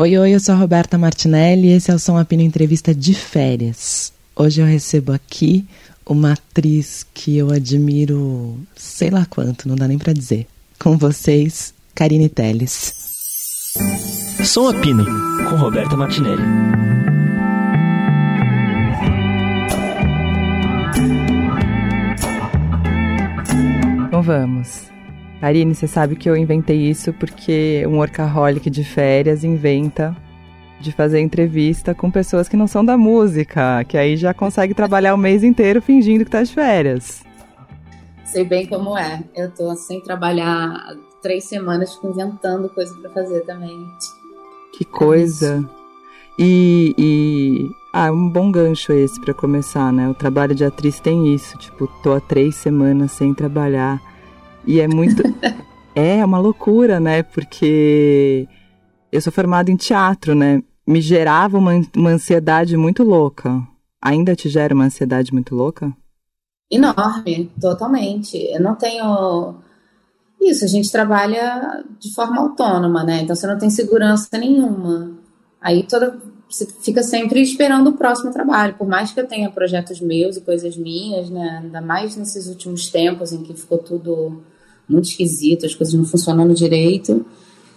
Oi, oi, eu sou a Roberta Martinelli e esse é o Som Apino Entrevista de Férias. Hoje eu recebo aqui uma atriz que eu admiro sei lá quanto, não dá nem para dizer. Com vocês, Karine Telles. Som Apino, com Roberta Martinelli. Então vamos. Karine, você sabe que eu inventei isso porque um workaholic de férias inventa de fazer entrevista com pessoas que não são da música, que aí já consegue trabalhar o mês inteiro fingindo que tá de férias. Sei bem como é. Eu tô sem trabalhar três semanas inventando coisa para fazer também. Que coisa! E, e ah, um bom gancho esse para começar, né? O trabalho de atriz tem isso, tipo, tô há três semanas sem trabalhar e é muito. é uma loucura, né? Porque eu sou formada em teatro, né? Me gerava uma, uma ansiedade muito louca. Ainda te gera uma ansiedade muito louca? Enorme, totalmente. Eu não tenho. Isso, a gente trabalha de forma autônoma, né? Então você não tem segurança nenhuma. Aí toda. Você fica sempre esperando o próximo trabalho. Por mais que eu tenha projetos meus e coisas minhas, né? Ainda mais nesses últimos tempos em que ficou tudo muito esquisito, as coisas não funcionando direito.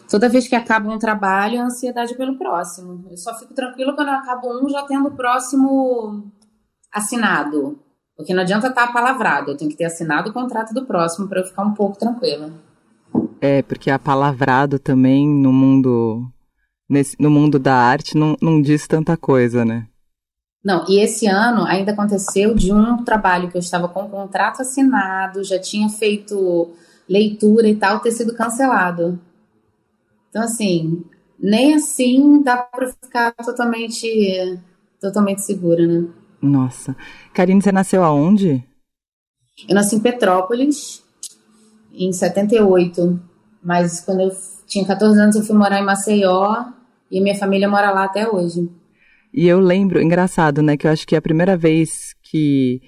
Toda vez que acaba um trabalho, a ansiedade pelo próximo. Eu só fico tranquila quando eu acabo um já tendo o próximo assinado. Porque não adianta estar palavrado, eu tenho que ter assinado o contrato do próximo para eu ficar um pouco tranquila. É, porque a palavrado também no mundo nesse, no mundo da arte não, não diz tanta coisa, né? Não, e esse ano ainda aconteceu de um trabalho que eu estava com o contrato assinado, já tinha feito leitura e tal ter sido cancelado. Então, assim, nem assim dá para ficar totalmente, totalmente segura, né? Nossa. Karine, você nasceu aonde? Eu nasci em Petrópolis, em 78. Mas quando eu tinha 14 anos, eu fui morar em Maceió e minha família mora lá até hoje. E eu lembro, engraçado, né, que eu acho que é a primeira vez que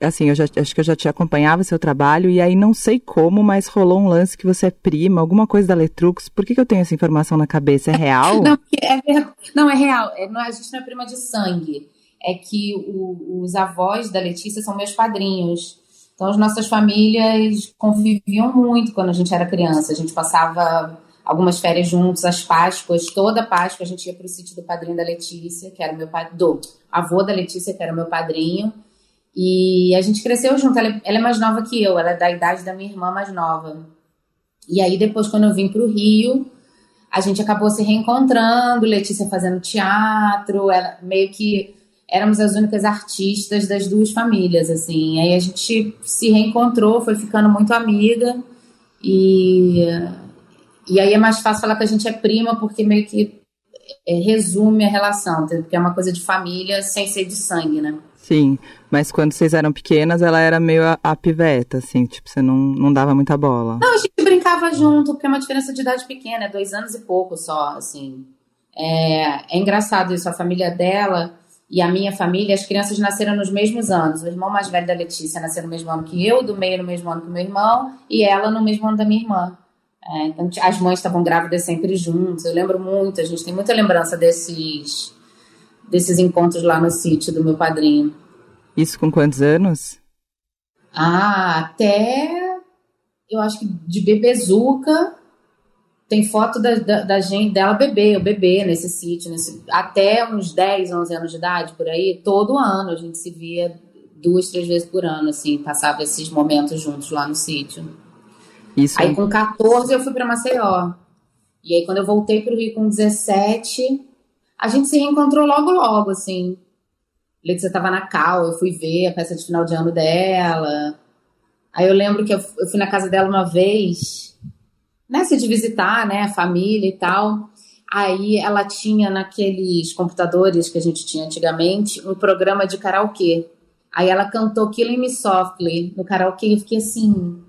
assim, eu já, acho que eu já te acompanhava seu trabalho, e aí não sei como, mas rolou um lance que você é prima, alguma coisa da Letrux. Por que, que eu tenho essa informação na cabeça? É real? não, é, não, é real. É, não, a gente não é prima de sangue. É que o, os avós da Letícia são meus padrinhos. Então, as nossas famílias conviviam muito quando a gente era criança. A gente passava algumas férias juntos, as Páscoas, toda Páscoa a gente ia para o sítio do padrinho da Letícia, que era meu pai, do avô da Letícia, que era meu padrinho. E a gente cresceu junto. Ela, é, ela, é mais nova que eu, ela é da idade da minha irmã mais nova. E aí, depois, quando eu vim para o Rio, a gente acabou se reencontrando, Letícia fazendo teatro, ela meio que éramos as únicas artistas das duas famílias, assim. Aí a gente se reencontrou, foi ficando muito amiga. E, e aí é mais fácil falar que a gente é prima, porque meio que é, resume a relação, porque é uma coisa de família sem ser de sangue, né? Sim, mas quando vocês eram pequenas, ela era meio a, a, piveta, assim, tipo, você não, não dava muita bola. Não, a gente brincava junto, porque é uma diferença de idade pequena, é dois anos e pouco só, assim. É, é engraçado isso, a família dela e a minha família, as crianças nasceram nos mesmos anos. O irmão mais velho da Letícia nasceu no mesmo ano que eu, do meio no mesmo ano que o meu irmão, e ela no mesmo ano da minha irmã. É, então, as mães estavam grávidas sempre juntas. Eu lembro muito, a gente tem muita lembrança desses desses encontros lá no sítio do meu padrinho. Isso com quantos anos? Ah, até eu acho que de bebezuca tem foto da, da, da, gente, dela bebê, o bebê nesse sítio, nesse, até uns 10, 11 anos de idade, por aí, todo ano a gente se via duas, três vezes por ano, assim, passava esses momentos juntos lá no sítio. Isso. Aí com 14 eu fui para Maceió. E aí quando eu voltei para o Rio com 17, a gente se reencontrou logo, logo, assim. Letícia estava na Cal, eu fui ver a peça de final de ano dela. Aí eu lembro que eu, eu fui na casa dela uma vez, nessa de visitar, né, a família e tal. Aí ela tinha naqueles computadores que a gente tinha antigamente um programa de karaokê. Aí ela cantou Killing Me Softly no karaokê e eu fiquei assim,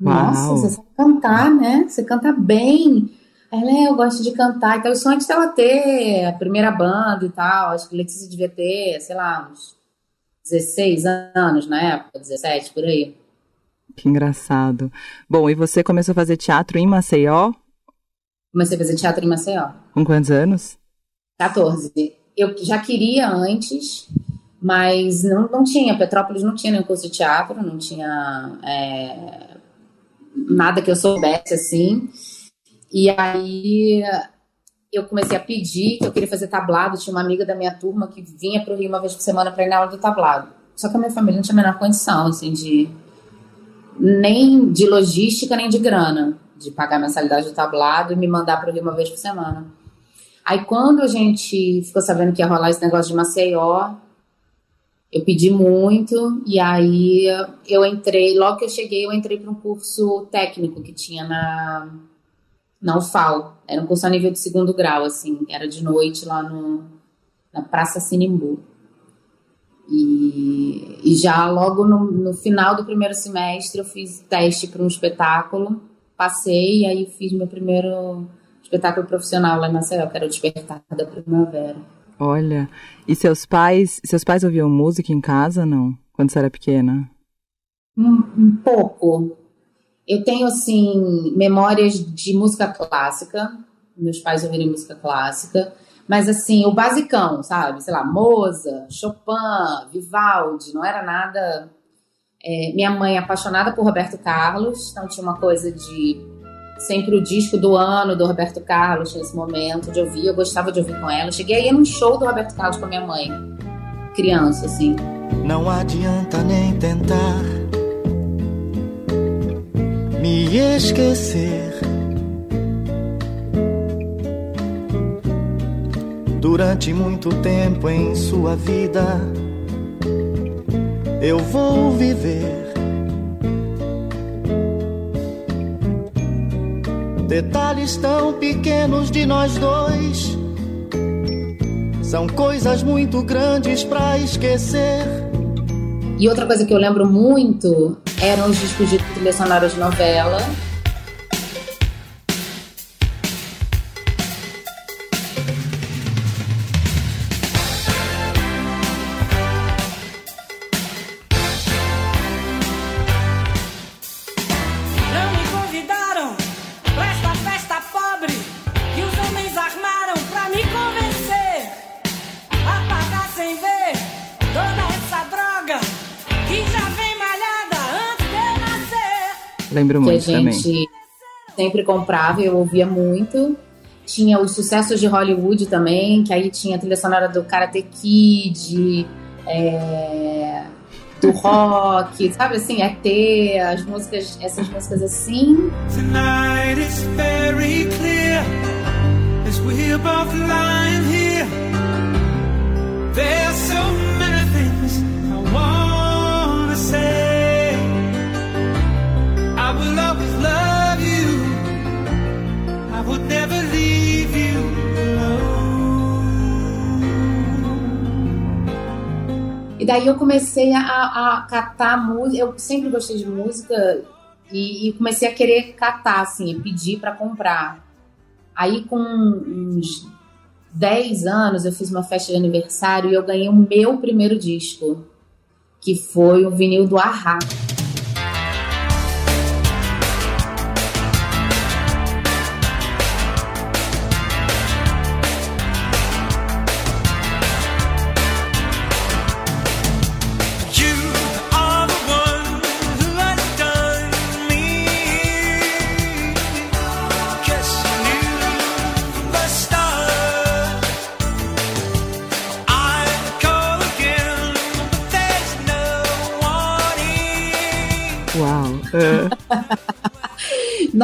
nossa, Uau. você sabe cantar, né? Você canta bem. Ela é, eu gosto de cantar. Então, isso antes dela ter a primeira banda e tal. Acho que Letícia devia ter, sei lá, uns 16 anos na época, 17, por aí. Que engraçado. Bom, e você começou a fazer teatro em Maceió? Comecei a fazer teatro em Maceió. Com quantos anos? 14. Eu já queria antes, mas não, não tinha. Petrópolis não tinha nenhum curso de teatro, não tinha é, nada que eu soubesse assim. E aí eu comecei a pedir que eu queria fazer tablado. Tinha uma amiga da minha turma que vinha para o Rio uma vez por semana para ir na aula do tablado. Só que a minha família não tinha a menor condição, assim, de nem de logística, nem de grana, de pagar a mensalidade do tablado e me mandar para o Rio uma vez por semana. Aí quando a gente ficou sabendo que ia rolar esse negócio de Maceió, eu pedi muito e aí eu entrei, logo que eu cheguei, eu entrei para um curso técnico que tinha na na UFAL. Era um curso a nível de segundo grau, assim, era de noite lá no, na Praça Sinimbu. E, e já logo no, no final do primeiro semestre eu fiz teste para um espetáculo, passei e aí fiz meu primeiro espetáculo profissional lá em Maceió, que era o Despertar da Primavera. Olha, e seus pais, seus pais ouviam música em casa, não? Quando você era pequena? Um, um pouco. Eu tenho, assim, memórias de música clássica, meus pais ouvirem música clássica, mas, assim, o basicão, sabe? Sei lá, Moza, Chopin, Vivaldi, não era nada. É, minha mãe apaixonada por Roberto Carlos, então tinha uma coisa de sempre o disco do ano do Roberto Carlos nesse momento de ouvir. Eu gostava de ouvir com ela. cheguei aí num show do Roberto Carlos com a minha mãe, criança, assim. Não adianta nem tentar me esquecer. Durante muito tempo em sua vida, eu vou viver. Detalhes tão pequenos de nós dois são coisas muito grandes para esquecer. E outra coisa que eu lembro muito eram os discos de trilha sonora de novela Lembro muito que a gente também. sempre comprava, eu ouvia muito. Tinha os sucessos de Hollywood também, que aí tinha a trilha sonora do Karate Kid, é, do rock, sabe assim, ET, as músicas, essas músicas assim. Tonight is very clear as we're both lying here. There's so will always love you. I would never leave you alone. E daí eu comecei a, a catar música. Eu sempre gostei de música e, e comecei a querer catar, assim, pedir para comprar. Aí com uns 10 anos eu fiz uma festa de aniversário e eu ganhei o meu primeiro disco, que foi o vinil do Ahá.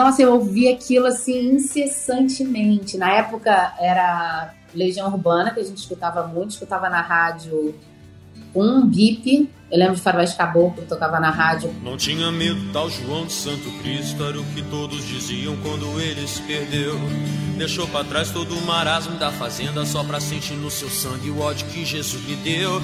Nossa, eu ouvi aquilo assim incessantemente. Na época era Legião Urbana, que a gente escutava muito, escutava na rádio um bip. Eu lembro de Faroeste Caboclo, tocava na rádio. Não tinha medo, tal João de Santo Cristo, era o que todos diziam quando ele se perdeu. Deixou para trás todo o marasmo da fazenda, só pra sentir no seu sangue o ódio que Jesus lhe deu.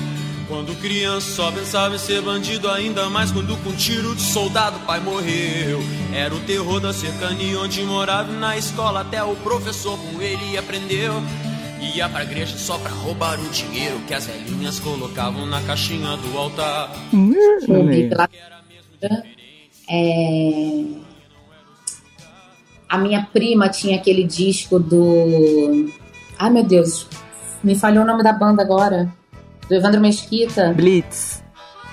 Quando criança só pensava em ser bandido, ainda mais quando com tiro de soldado pai morreu. Era o terror da cercania onde morava na escola, até o professor com ele aprendeu. Ia pra igreja só pra roubar o dinheiro que as velhinhas colocavam na caixinha do altar. Hum, é... A minha prima tinha aquele disco do. Ai meu Deus, me falhou o nome da banda agora. Do Evandro Mesquita. Blitz.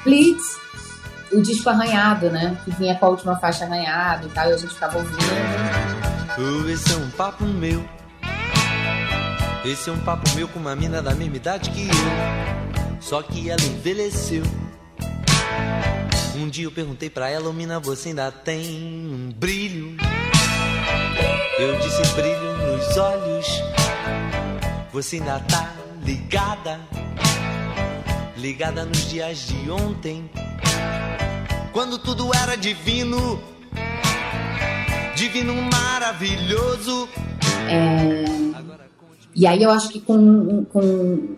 Blitz. O disco arranhado, né? Que vinha com a última faixa arranhada e tal, e a gente ficava ouvindo. Esse é um papo meu. Esse é um papo meu com uma mina da mesma idade que eu. Só que ela envelheceu. Um dia eu perguntei pra ela, oh, mina, você ainda tem um brilho? Eu disse brilho nos olhos. Você ainda tá ligada? Ligada nos dias de ontem. Quando tudo era divino. Divino maravilhoso. É... E aí eu acho que com, com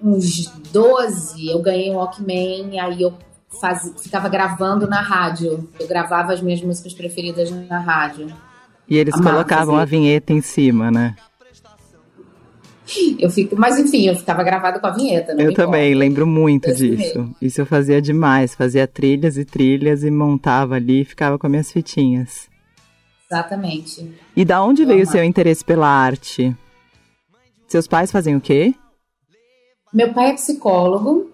uns 12 eu ganhei um Walkman, e aí eu faz, ficava gravando na rádio. Eu gravava as minhas músicas preferidas na rádio. E eles Amava colocavam fazer. a vinheta em cima, né? Eu fico, mas enfim, eu ficava gravado com a vinheta. eu também, importa. lembro muito disso. Mesmo. Isso eu fazia demais, fazia trilhas e trilhas e montava ali e ficava com as minhas fitinhas. Exatamente. E da onde eu veio o seu interesse pela arte? Seus pais fazem o quê? Meu pai é psicólogo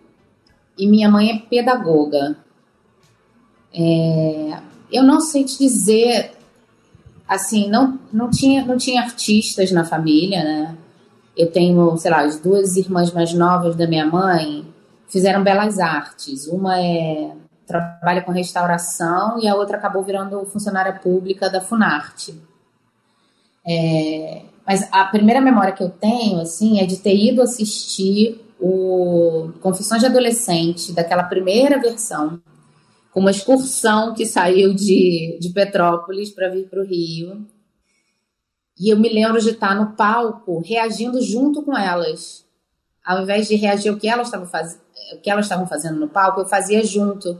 e minha mãe é pedagoga. É, eu não sei te dizer, assim, não, não, tinha, não tinha artistas na família, né? Eu tenho, sei lá, as duas irmãs mais novas da minha mãe fizeram belas artes. Uma é trabalha com restauração e a outra acabou virando funcionária pública da Funarte. É, mas a primeira memória que eu tenho, assim, é de ter ido assistir o Confissões de Adolescente, daquela primeira versão, com uma excursão que saiu de, de Petrópolis para vir para o Rio. E eu me lembro de estar no palco reagindo junto com elas. Ao invés de reagir ao que elas estavam, faz... fazendo no palco, eu fazia junto.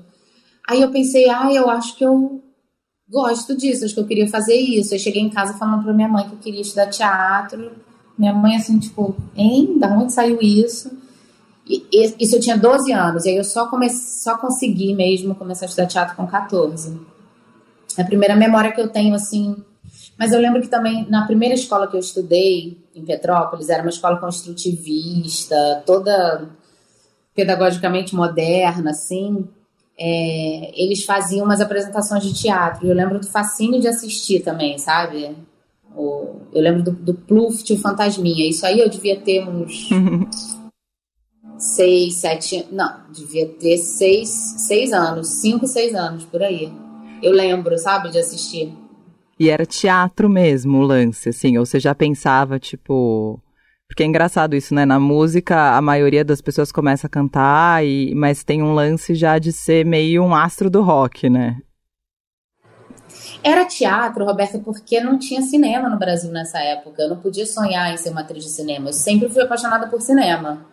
Aí eu pensei, ah, eu acho que eu gosto disso, acho que eu queria fazer isso. Eu cheguei em casa falando para minha mãe que eu queria estudar teatro. Minha mãe, assim, tipo, hein? Da onde saiu isso? E, isso eu tinha 12 anos, e aí eu só, comecei, só consegui mesmo começar a estudar teatro com 14. A primeira memória que eu tenho, assim. Mas eu lembro que também, na primeira escola que eu estudei, em Petrópolis, era uma escola construtivista, toda pedagogicamente moderna, assim é, eles faziam umas apresentações de teatro. Eu lembro do fascínio de assistir também, sabe? O, eu lembro do, do Pluft, o Fantasminha. Isso aí eu devia ter uns seis, sete, não, devia ter seis, seis anos, cinco, seis anos por aí. Eu lembro, sabe, de assistir. E era teatro mesmo o lance, assim, ou você já pensava, tipo, porque é engraçado isso, né? Na música, a maioria das pessoas começa a cantar, e, mas tem um lance já de ser meio um astro do rock, né? Era teatro, Roberta, porque não tinha cinema no Brasil nessa época. Eu não podia sonhar em ser uma atriz de cinema. Eu sempre fui apaixonada por cinema.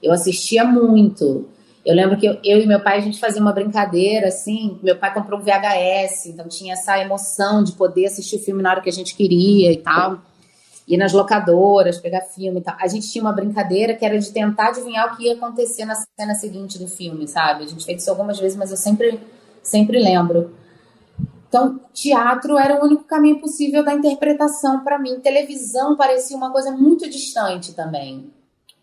Eu assistia muito. Eu lembro que eu, eu, e meu pai, a gente fazia uma brincadeira, assim. Meu pai comprou um VHS, então tinha essa emoção de poder assistir o filme na hora que a gente queria e tal ir nas locadoras, pegar filme e tal. A gente tinha uma brincadeira que era de tentar adivinhar o que ia acontecer na cena seguinte do filme, sabe? A gente fez isso algumas vezes, mas eu sempre, sempre lembro. Então, teatro era o único caminho possível da interpretação para mim. Televisão parecia uma coisa muito distante também.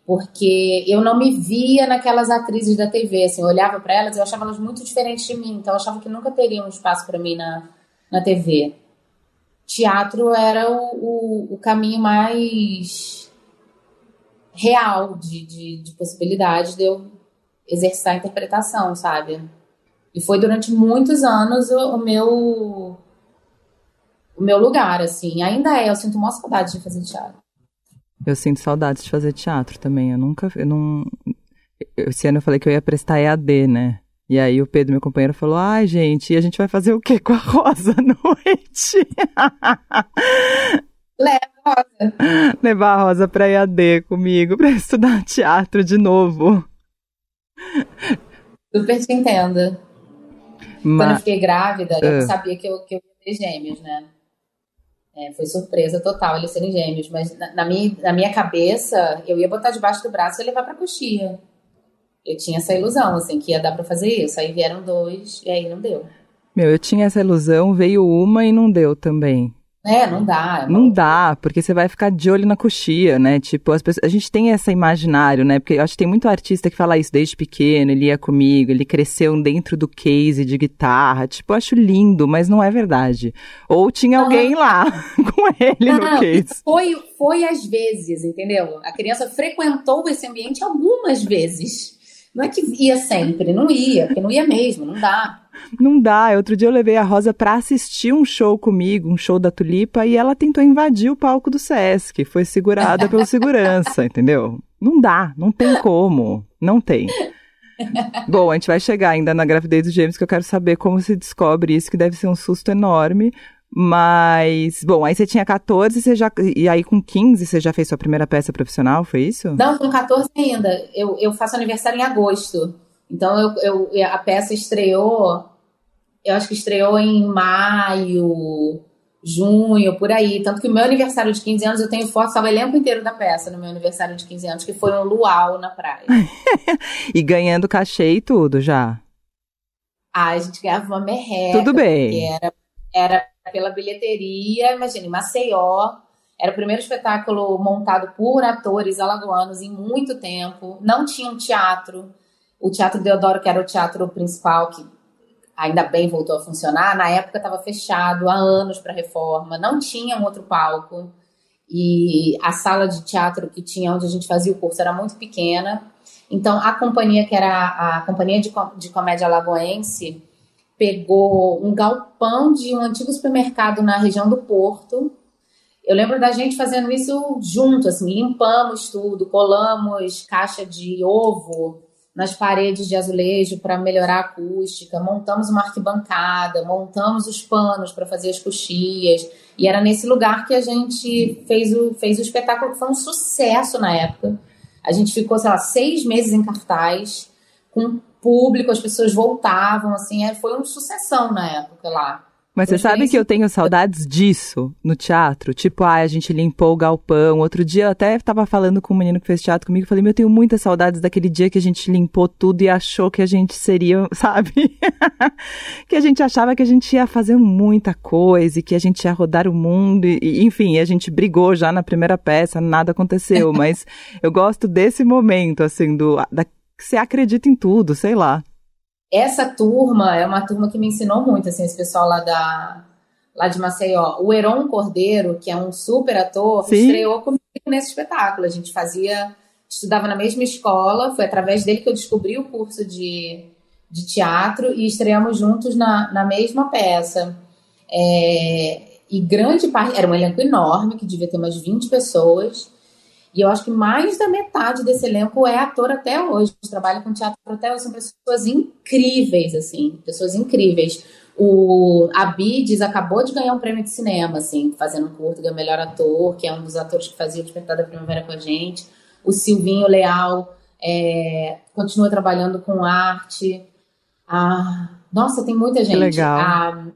Porque eu não me via naquelas atrizes da TV. Assim, eu olhava para elas e eu achava elas muito diferentes de mim. Então, eu achava que nunca teria um espaço para mim na, na TV teatro era o, o, o caminho mais real de, de, de possibilidade de eu exercitar a interpretação, sabe? E foi durante muitos anos o, o, meu o meu lugar, assim. Ainda é, eu sinto uma saudade de fazer teatro. Eu sinto saudades de fazer teatro também. Eu nunca, eu não... Esse ano eu falei que eu ia prestar EAD, né? E aí o Pedro, meu companheiro, falou: ai, gente, e a gente vai fazer o quê com a Rosa à noite? Leva a Rosa. Levar a Rosa pra EAD comigo, pra estudar teatro de novo. Super te entendo. Mas... Quando eu fiquei grávida, eu uh... sabia que eu, que eu ia ter gêmeos, né? É, foi surpresa total eles serem gêmeos, mas na, na, minha, na minha cabeça, eu ia botar debaixo do braço e levar pra coxia eu tinha essa ilusão, assim, que ia dar pra fazer isso. Aí vieram dois e aí não deu. Meu, eu tinha essa ilusão, veio uma e não deu também. É, não dá. É não dá, porque você vai ficar de olho na coxia, né? Tipo, as pessoas, a gente tem esse imaginário, né? Porque eu acho que tem muito artista que fala isso desde pequeno, ele ia comigo, ele cresceu dentro do case de guitarra. Tipo, eu acho lindo, mas não é verdade. Ou tinha não, alguém lá com ele no case. Foi, foi às vezes, entendeu? A criança frequentou esse ambiente algumas vezes. Não é que ia sempre, não ia, porque não ia mesmo, não dá. Não dá. Outro dia eu levei a Rosa para assistir um show comigo, um show da Tulipa, e ela tentou invadir o palco do Sesc. Foi segurada pelo segurança, entendeu? Não dá, não tem como. Não tem. Bom, a gente vai chegar ainda na gravidez do James, que eu quero saber como se descobre isso, que deve ser um susto enorme. Mas, bom, aí você tinha 14 você já, e aí com 15 você já fez sua primeira peça profissional, foi isso? Não, com 14 ainda. Eu, eu faço aniversário em agosto. Então eu, eu, a peça estreou, eu acho que estreou em maio, junho, por aí. Tanto que o meu aniversário de 15 anos, eu tenho foto, salvo o elenco inteiro da peça no meu aniversário de 15 anos, que foi um luau na praia. e ganhando cachê e tudo já? Ah, a gente ganhava uma merreca. Tudo bem. Era, era pela bilheteria, imagine, Maceió. Era o primeiro espetáculo montado por atores alagoanos em muito tempo. Não tinha um teatro. O Teatro Deodoro, que era o teatro principal, que ainda bem voltou a funcionar, na época estava fechado há anos para reforma, não tinha um outro palco. E a sala de teatro que tinha onde a gente fazia o curso era muito pequena. Então, a companhia, que era a Companhia de, de Comédia Alagoense, pegou um galpão de um antigo supermercado na região do Porto. Eu lembro da gente fazendo isso junto, assim, limpamos tudo, colamos caixa de ovo nas paredes de azulejo para melhorar a acústica, montamos uma arquibancada, montamos os panos para fazer as coxias, e era nesse lugar que a gente fez o, fez o espetáculo, que foi um sucesso na época. A gente ficou, sei lá, seis meses em cartaz, com público, as pessoas voltavam, assim, é, foi uma sucessão na época lá. Mas você sabe que eu tenho saudades disso no teatro? Tipo, ah, a gente limpou o galpão. Outro dia eu até estava falando com um menino que fez teatro comigo. Falei, meu, eu tenho muitas saudades daquele dia que a gente limpou tudo e achou que a gente seria, sabe? que a gente achava que a gente ia fazer muita coisa e que a gente ia rodar o mundo. E, enfim, a gente brigou já na primeira peça, nada aconteceu. Mas eu gosto desse momento, assim, do, da, que você acredita em tudo, sei lá. Essa turma é uma turma que me ensinou muito, assim, esse pessoal lá da lá de Maceió. O Heron Cordeiro, que é um super ator, Sim. estreou comigo nesse espetáculo. A gente fazia, estudava na mesma escola, foi através dele que eu descobri o curso de, de teatro e estreamos juntos na, na mesma peça. É, e grande parte, era um elenco enorme, que devia ter umas 20 pessoas. E eu acho que mais da metade desse elenco é ator até hoje, trabalha com teatro até hoje, são pessoas incríveis, assim, pessoas incríveis. O Abides acabou de ganhar um prêmio de cinema, assim, fazendo um curto, ganhou melhor ator, que é um dos atores que fazia o Despertar da Primavera com a gente. O Silvinho Leal é, continua trabalhando com arte. Ah, nossa, tem muita gente. Que legal. A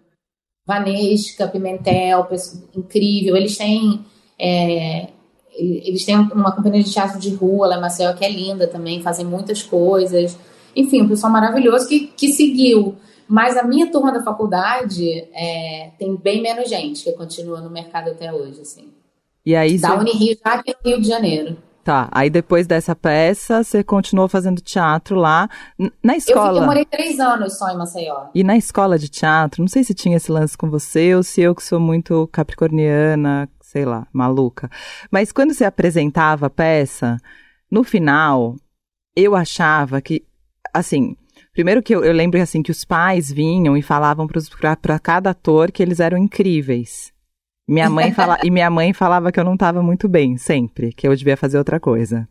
Vanesca Pimentel, incrível. Eles têm é, eles têm uma companhia de teatro de rua lá em Maceió que é linda também, fazem muitas coisas. Enfim, um pessoal maravilhoso que, que seguiu. Mas a minha turma da faculdade é, tem bem menos gente que continua no mercado até hoje, assim. E aí da você... Unirio, já aqui no Rio de Janeiro. Tá, aí depois dessa peça, você continuou fazendo teatro lá. Na escola. Eu, eu morei três anos só em Maceió. E na escola de teatro, não sei se tinha esse lance com você ou se eu que sou muito capricorniana, sei lá, maluca. Mas quando você apresentava a peça, no final, eu achava que, assim, primeiro que eu, eu lembro assim que os pais vinham e falavam para cada ator que eles eram incríveis. Minha mãe fala, e minha mãe falava que eu não estava muito bem, sempre, que eu devia fazer outra coisa.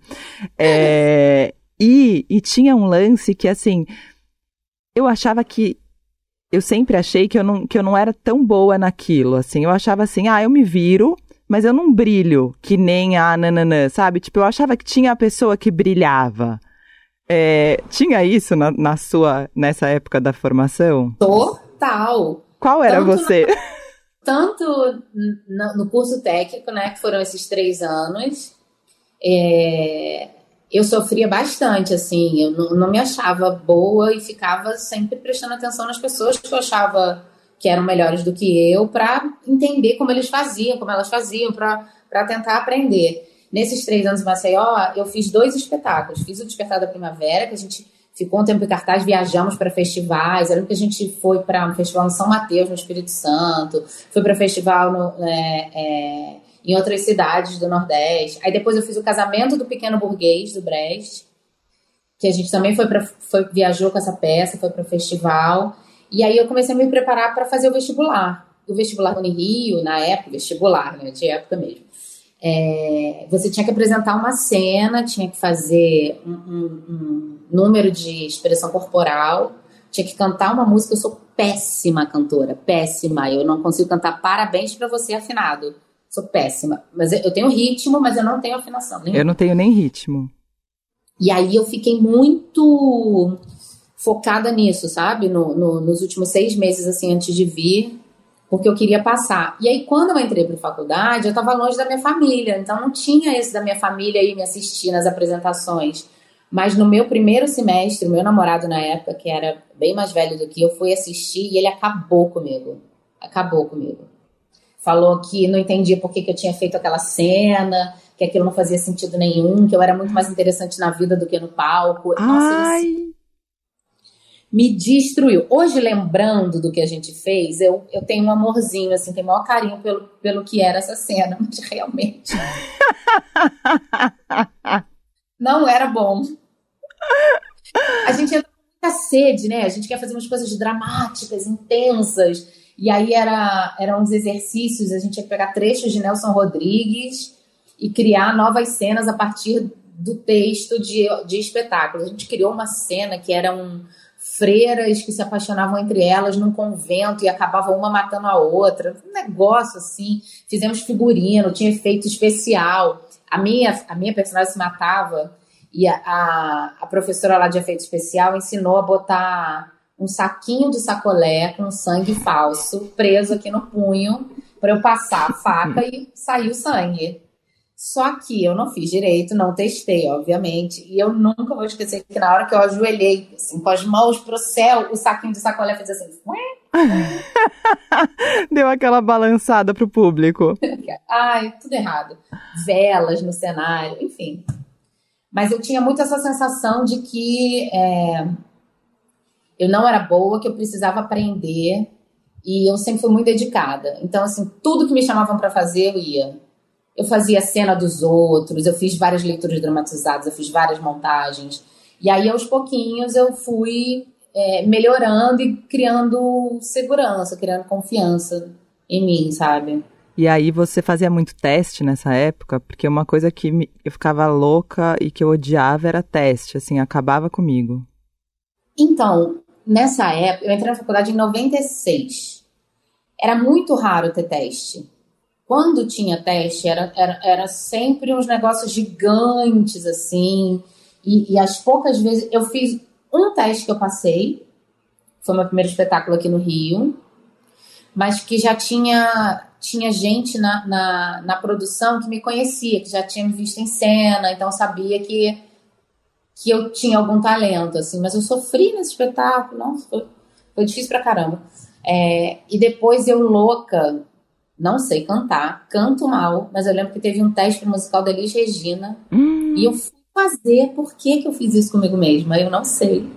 É, e, e tinha um lance que, assim, eu achava que eu sempre achei que eu, não, que eu não era tão boa naquilo, assim. Eu achava assim, ah, eu me viro, mas eu não brilho que nem a nananã, sabe? Tipo, eu achava que tinha a pessoa que brilhava. É, tinha isso na, na, sua, nessa época da formação? Total. Qual era tanto você? Tanto no, no, curso técnico, né, que foram esses três anos, é, eu sofria bastante, assim, eu não, não me achava boa e ficava sempre prestando atenção nas pessoas que eu achava que eram melhores do que eu, para entender como eles faziam, como elas faziam, para tentar aprender. Nesses três anos em Maceió, eu fiz dois espetáculos. Fiz o Despertar da Primavera, que a gente ficou um tempo em cartaz, viajamos para festivais. Era que a gente foi para um festival em São Mateus, no Espírito Santo, foi para festival no, é, é, em outras cidades do Nordeste. Aí depois eu fiz o Casamento do Pequeno Burguês, do Brest, que a gente também foi, pra, foi viajou com essa peça, foi para o festival. E aí eu comecei a me preparar para fazer o vestibular. O vestibular no Rio, na época, vestibular, né? De época mesmo. É, você tinha que apresentar uma cena, tinha que fazer um, um, um, número de expressão corporal, tinha que cantar uma música. Eu sou péssima cantora, péssima. Eu não consigo cantar parabéns para você afinado. Sou péssima. Mas eu tenho ritmo, mas eu não tenho afinação. Nenhuma. Eu não tenho nem ritmo. E aí eu fiquei muito focada nisso, sabe? No, no, nos últimos seis meses, assim, antes de vir, porque eu queria passar. E aí, quando eu entrei para faculdade, eu estava longe da minha família, então não tinha esse da minha família aí me assistir nas apresentações. Mas no meu primeiro semestre, meu namorado na época, que era bem mais velho do que eu, fui assistir e ele acabou comigo. Acabou comigo. Falou que não entendia por que, que eu tinha feito aquela cena, que aquilo não fazia sentido nenhum, que eu era muito mais interessante na vida do que no palco. Nossa, Ai. Ele me destruiu. Hoje, lembrando do que a gente fez, eu, eu tenho um amorzinho, assim, tenho maior carinho pelo, pelo que era essa cena, mas realmente. não era bom. A gente entra com muita sede, né? A gente quer fazer umas coisas dramáticas, intensas. E aí era, eram uns exercícios, a gente ia pegar trechos de Nelson Rodrigues e criar novas cenas a partir do texto de, de espetáculos. A gente criou uma cena que era um freiras que se apaixonavam entre elas num convento e acabavam uma matando a outra. Um negócio assim. Fizemos figurino, tinha efeito especial. A minha, a minha personagem se matava e a, a, a professora lá de efeito especial ensinou a botar um saquinho de sacolé com sangue falso preso aqui no punho para eu passar a faca e sair o sangue. Só que eu não fiz direito, não testei, obviamente. E eu nunca vou esquecer que na hora que eu ajoelhei, assim, com as mãos pro céu, o saquinho de sacolé fez assim. Deu aquela balançada pro público. Ai, tudo errado. Velas no cenário, enfim. Mas eu tinha muito essa sensação de que é, eu não era boa, que eu precisava aprender. E eu sempre fui muito dedicada. Então, assim, tudo que me chamavam para fazer, eu ia eu fazia cena dos outros, eu fiz várias leituras dramatizadas, eu fiz várias montagens. E aí, aos pouquinhos, eu fui é, melhorando e criando segurança, criando confiança em mim, sabe? E aí você fazia muito teste nessa época? Porque uma coisa que me, eu ficava louca e que eu odiava era teste, assim, acabava comigo. Então, nessa época, eu entrei na faculdade em 96. Era muito raro ter teste. Quando tinha teste, era, era, era sempre uns negócios gigantes, assim. E, e as poucas vezes. Eu fiz um teste que eu passei, foi meu primeiro espetáculo aqui no Rio, mas que já tinha, tinha gente na, na, na produção que me conhecia, que já tinha me visto em cena, então sabia que, que eu tinha algum talento, assim. Mas eu sofri nesse espetáculo, nossa, foi, foi difícil pra caramba. É, e depois eu louca não sei cantar, canto mal, mas eu lembro que teve um teste musical da Elis Regina hum. e eu fui fazer. Por que, que eu fiz isso comigo mesma? Eu não sei.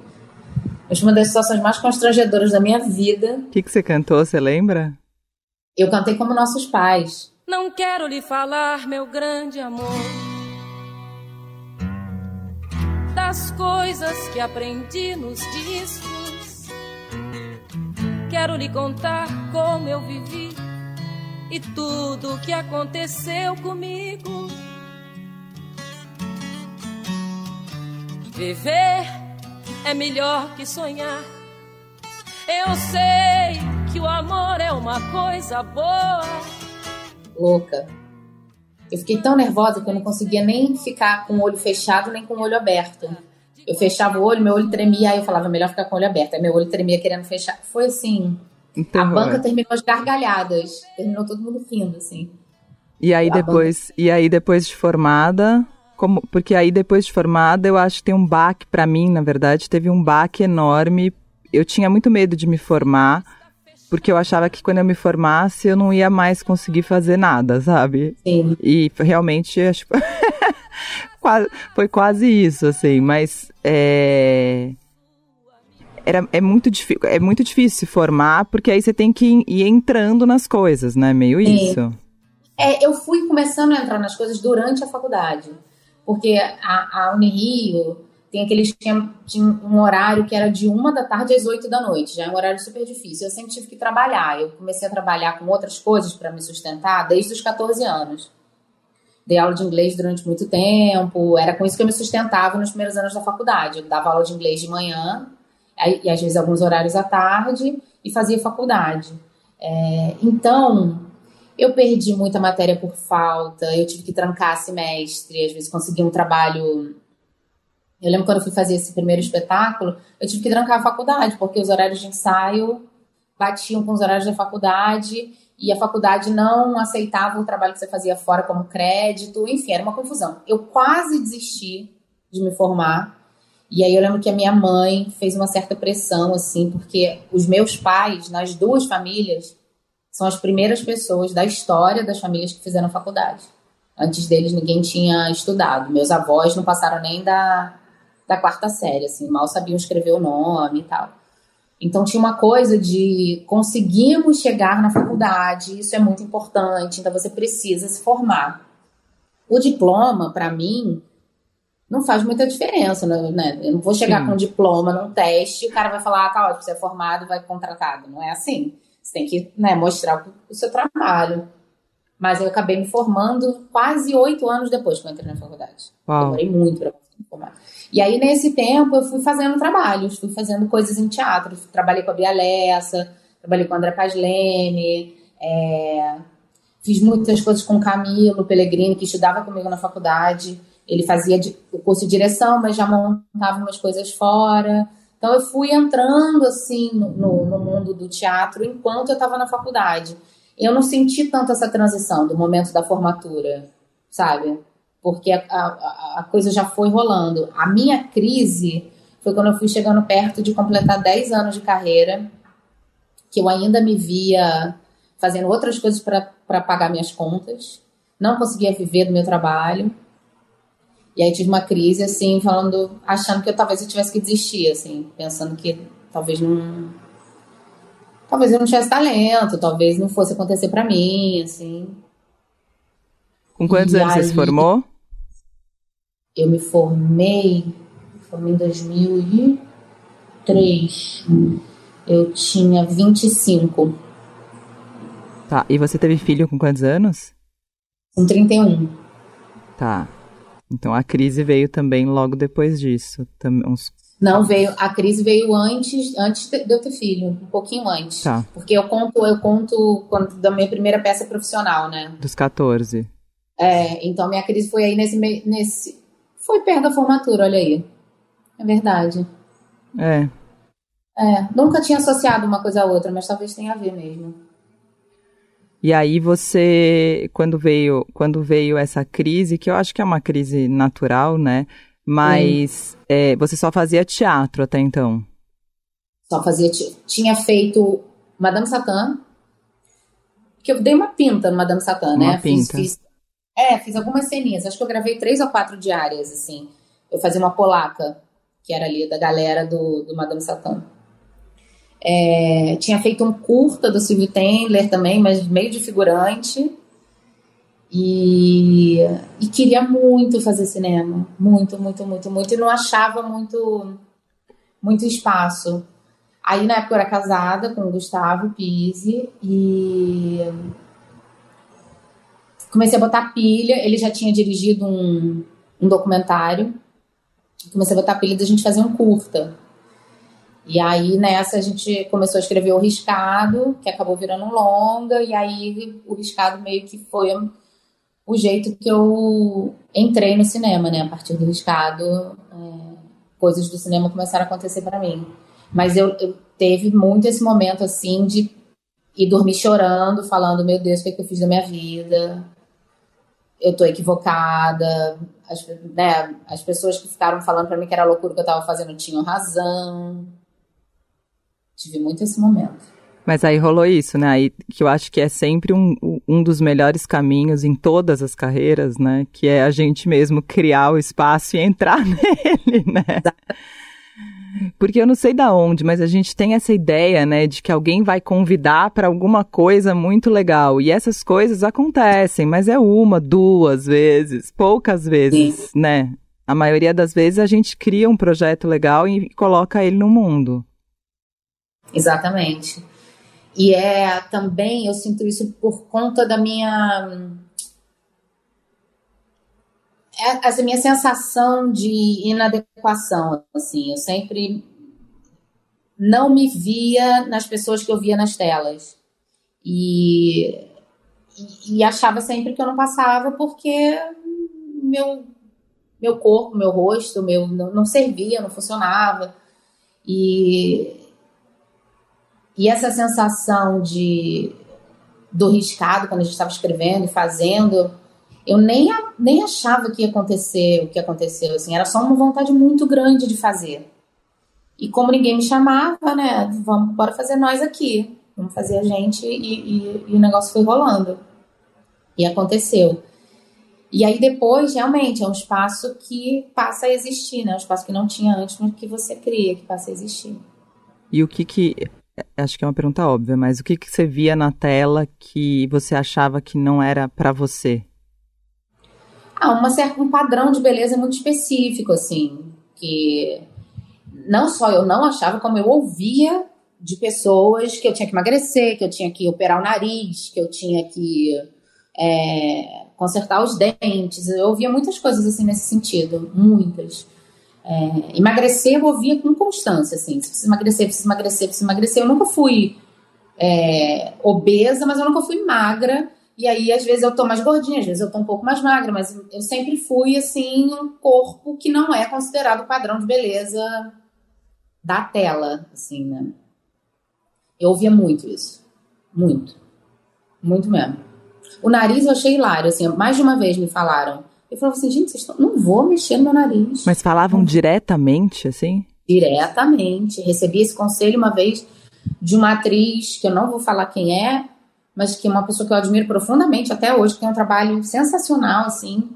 Foi uma das situações mais constrangedoras da minha vida. O que, que você cantou, você lembra? Eu cantei como nossos pais. Não quero lhe falar, meu grande amor, das coisas que aprendi nos discos. Quero lhe contar como eu vivi e tudo o que aconteceu comigo. Viver é melhor que sonhar. Eu sei que o amor é uma coisa boa. Louca. Eu fiquei tão nervosa que eu não conseguia nem ficar com o olho fechado nem com o olho aberto. Eu fechava o olho, meu olho tremia, aí eu falava, melhor ficar com o olho aberto. Aí meu olho tremia querendo fechar. Foi assim, então, a banca terminou as gargalhadas. Terminou todo mundo rindo, assim. E aí depois, banca... e aí depois de formada, como, porque aí depois de formada eu acho que tem um baque para mim, na verdade, teve um baque enorme. Eu tinha muito medo de me formar porque eu achava que quando eu me formasse eu não ia mais conseguir fazer nada, sabe? Sim. E realmente acho foi quase isso, assim, mas é era, é, muito é muito difícil se formar, porque aí você tem que ir entrando nas coisas, né? Meio isso. É, eu fui começando a entrar nas coisas durante a faculdade. Porque a, a Unirio tem aquele esquema, tinha um horário que era de uma da tarde às oito da noite. Já é um horário super difícil. Eu sempre tive que trabalhar. Eu comecei a trabalhar com outras coisas para me sustentar desde os 14 anos. Dei aula de inglês durante muito tempo. Era com isso que eu me sustentava nos primeiros anos da faculdade. Eu dava aula de inglês de manhã e às vezes alguns horários à tarde, e fazia faculdade. É, então, eu perdi muita matéria por falta, eu tive que trancar semestre, às vezes consegui um trabalho. Eu lembro quando eu fui fazer esse primeiro espetáculo, eu tive que trancar a faculdade, porque os horários de ensaio batiam com os horários da faculdade e a faculdade não aceitava o trabalho que você fazia fora como crédito, enfim, era uma confusão. Eu quase desisti de me formar e aí eu lembro que a minha mãe fez uma certa pressão, assim, porque os meus pais, nas duas famílias, são as primeiras pessoas da história das famílias que fizeram faculdade. Antes deles ninguém tinha estudado. Meus avós não passaram nem da, da quarta série, assim, mal sabiam escrever o nome e tal. Então tinha uma coisa de conseguimos chegar na faculdade, isso é muito importante, então você precisa se formar. O diploma, para mim, não faz muita diferença, né? né? Eu não vou chegar Sim. com um diploma num teste e o cara vai falar, ah, tá ótimo, você é formado, vai contratado. Não é assim. Você tem que né, mostrar o seu trabalho. Mas eu acabei me formando quase oito anos depois que eu entrei na faculdade. Uau. Demorei muito para me formar. E aí, nesse tempo, eu fui fazendo trabalhos, fui fazendo coisas em teatro. Trabalhei com a Bia Lessa, trabalhei com a André Paz Leme, é... fiz muitas coisas com o Camilo Pellegrini, que estudava comigo na faculdade. Ele fazia o curso de direção, mas já montava umas coisas fora. Então eu fui entrando assim no, no mundo do teatro enquanto eu estava na faculdade. Eu não senti tanto essa transição do momento da formatura, sabe? Porque a, a, a coisa já foi rolando. A minha crise foi quando eu fui chegando perto de completar 10 anos de carreira, que eu ainda me via fazendo outras coisas para pagar minhas contas, não conseguia viver do meu trabalho. E aí tive uma crise, assim, falando, achando que eu talvez eu tivesse que desistir, assim, pensando que talvez não. Talvez eu não tivesse talento, talvez não fosse acontecer para mim, assim. Com quantos e anos aí, você se formou? Eu me formei, me formei em 2003. Eu tinha 25. Tá, e você teve filho com quantos anos? Com 31. Tá. Então a crise veio também logo depois disso. Uns... Não, veio. A crise veio antes, antes de eu ter filho, um pouquinho antes. Tá. Porque eu conto, eu conto quando, da minha primeira peça profissional, né? Dos 14. É, então minha crise foi aí nesse nesse. Foi perto da formatura, olha aí. É verdade. É. É, nunca tinha associado uma coisa a outra, mas talvez tenha a ver mesmo. E aí você, quando veio, quando veio essa crise, que eu acho que é uma crise natural, né? Mas é, você só fazia teatro até então? Só fazia tinha feito Madame Satã, que eu dei uma pinta no Madame Satã, uma né? Pinta. Fiz, fiz, é, fiz algumas ceninhas. Acho que eu gravei três ou quatro diárias, assim. Eu fazia uma polaca, que era ali da galera do, do Madame Satã. É, tinha feito um curta do Silvio Tendler também, mas meio de figurante. E, e queria muito fazer cinema. Muito, muito, muito, muito. E não achava muito, muito espaço. Aí, na época, eu era casada com o Gustavo Pise e comecei a botar pilha. Ele já tinha dirigido um, um documentário. Comecei a botar pilha da gente fazer um curta. E aí nessa a gente começou a escrever o riscado, que acabou virando um longa, e aí o riscado meio que foi o jeito que eu entrei no cinema, né? A partir do riscado, é, coisas do cinema começaram a acontecer para mim. Mas eu, eu, teve muito esse momento assim de ir dormir chorando, falando: Meu Deus, o que, é que eu fiz da minha vida? Eu tô equivocada. As, né, as pessoas que ficaram falando para mim que era loucura que eu tava fazendo tinham razão. Tive muito esse momento. Mas aí rolou isso, né? Aí, que eu acho que é sempre um, um dos melhores caminhos em todas as carreiras, né? Que é a gente mesmo criar o espaço e entrar nele, né? Porque eu não sei da onde, mas a gente tem essa ideia, né, de que alguém vai convidar para alguma coisa muito legal. E essas coisas acontecem, mas é uma, duas vezes, poucas vezes, Sim. né? A maioria das vezes a gente cria um projeto legal e coloca ele no mundo. Exatamente. E é também, eu sinto isso por conta da minha. É, essa minha sensação de inadequação, assim, eu sempre não me via nas pessoas que eu via nas telas. E, e, e achava sempre que eu não passava porque meu, meu corpo, meu rosto, meu não, não servia, não funcionava. E, e essa sensação de do riscado quando a gente estava escrevendo e fazendo, eu nem, nem achava que ia acontecer o que aconteceu, assim, era só uma vontade muito grande de fazer. E como ninguém me chamava, né, vamos, bora fazer nós aqui, vamos fazer a gente, e, e, e o negócio foi rolando. E aconteceu. E aí depois, realmente, é um espaço que passa a existir, né, um espaço que não tinha antes, mas que você cria, que passa a existir. E o que que acho que é uma pergunta óbvia, mas o que, que você via na tela que você achava que não era para você? Ah, uma certa, um padrão de beleza muito específico, assim, que não só eu não achava, como eu ouvia de pessoas que eu tinha que emagrecer, que eu tinha que operar o nariz, que eu tinha que é, consertar os dentes. Eu ouvia muitas coisas assim nesse sentido, muitas. É, emagrecer eu ouvia com constância, assim, se precisa emagrecer, precisa emagrecer, precisa emagrecer. Eu nunca fui é, obesa, mas eu nunca fui magra. E aí, às vezes, eu tô mais gordinha, às vezes eu tô um pouco mais magra, mas eu sempre fui, assim, um corpo que não é considerado padrão de beleza da tela, assim, né? Eu ouvia muito isso. Muito. Muito mesmo. O nariz eu achei hilário, assim, mais de uma vez me falaram eu falava assim, gente, vocês estão... não vou mexer no meu nariz. Mas falavam diretamente, assim? Diretamente. Recebi esse conselho uma vez de uma atriz, que eu não vou falar quem é, mas que é uma pessoa que eu admiro profundamente até hoje, que tem um trabalho sensacional, assim,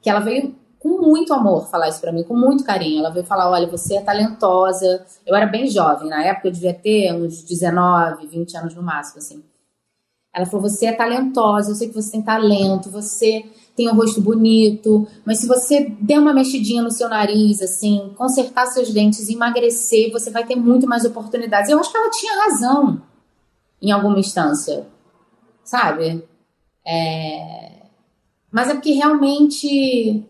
que ela veio com muito amor falar isso para mim, com muito carinho. Ela veio falar: olha, você é talentosa. Eu era bem jovem, na época eu devia ter uns 19, 20 anos no máximo, assim. Ela falou: você é talentosa, eu sei que você tem talento, você tem um rosto bonito, mas se você der uma mexidinha no seu nariz, assim, consertar seus dentes, emagrecer, você vai ter muito mais oportunidades. Eu acho que ela tinha razão em alguma instância, sabe? É... Mas é porque realmente.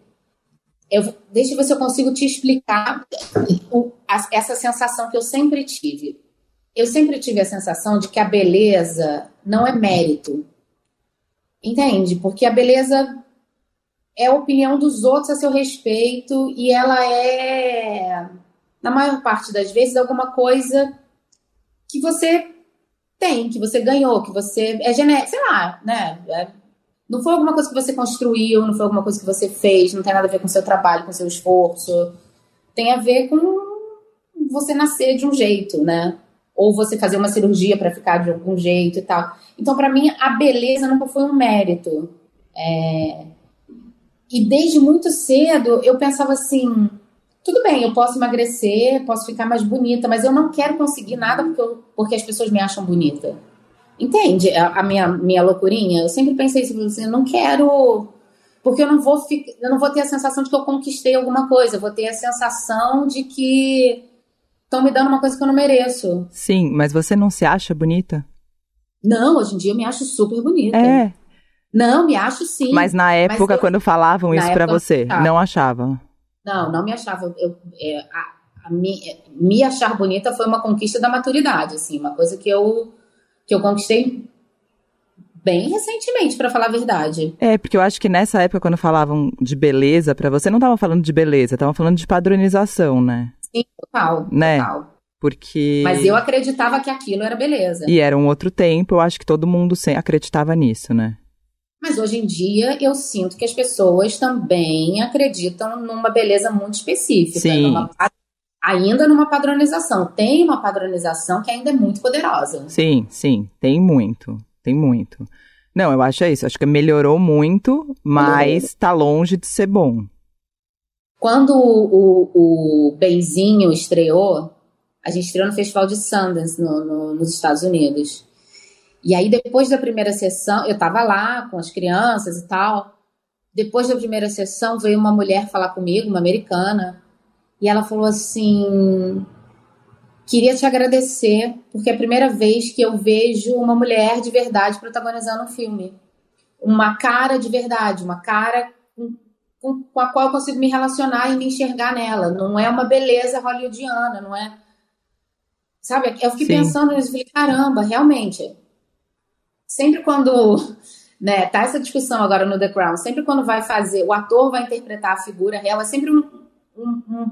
Eu, deixa eu ver se eu consigo te explicar o, a, essa sensação que eu sempre tive. Eu sempre tive a sensação de que a beleza não é mérito. Entende? Porque a beleza é a opinião dos outros a seu respeito e ela é, na maior parte das vezes, alguma coisa que você tem, que você ganhou, que você é genético, sei lá, né? É, não foi alguma coisa que você construiu, não foi alguma coisa que você fez, não tem nada a ver com seu trabalho, com seu esforço. Tem a ver com você nascer de um jeito, né? Ou você fazer uma cirurgia para ficar de algum jeito e tal. Então, para mim, a beleza nunca foi um mérito. É, e desde muito cedo eu pensava assim: tudo bem, eu posso emagrecer, posso ficar mais bonita, mas eu não quero conseguir nada porque, eu, porque as pessoas me acham bonita. Entende a, a minha, minha loucurinha? Eu sempre pensei assim: eu não quero. Porque eu não vou ficar, eu não vou ter a sensação de que eu conquistei alguma coisa, eu vou ter a sensação de que estão me dando uma coisa que eu não mereço. Sim, mas você não se acha bonita? Não, hoje em dia eu me acho super bonita. É, não, me acho sim. Mas na época, eu, quando falavam isso para você, não achavam? Não, não me achava. Eu, é, a, a me, me, achar bonita foi uma conquista da maturidade, assim, uma coisa que eu, que eu conquistei bem recentemente, para falar a verdade. É, porque eu acho que nessa época, quando falavam de beleza para você, não estavam falando de beleza, estavam falando de padronização, né? Sim, total. Né? Total. Porque. Mas eu acreditava que aquilo era beleza. E era um outro tempo, eu acho que todo mundo acreditava nisso, né? Mas hoje em dia eu sinto que as pessoas também acreditam numa beleza muito específica, Sim. numa ainda numa padronização. Tem uma padronização que ainda é muito poderosa. Sim, sim, tem muito, tem muito. Não, eu acho isso. Acho que melhorou muito, mas tá longe de ser bom. Quando o, o Benzinho estreou, a gente estreou no Festival de Sundance, no, no, nos Estados Unidos. E aí, depois da primeira sessão, eu tava lá com as crianças e tal. Depois da primeira sessão, veio uma mulher falar comigo, uma americana, e ela falou assim: Queria te agradecer, porque é a primeira vez que eu vejo uma mulher de verdade protagonizando um filme. Uma cara de verdade, uma cara com, com, com a qual eu consigo me relacionar e me enxergar nela. Não é uma beleza hollywoodiana, não é. Sabe? Eu fiquei Sim. pensando nisso, falei, caramba, realmente. Sempre quando né, tá essa discussão agora no The Crown, sempre quando vai fazer, o ator vai interpretar a figura real, é sempre um, um, um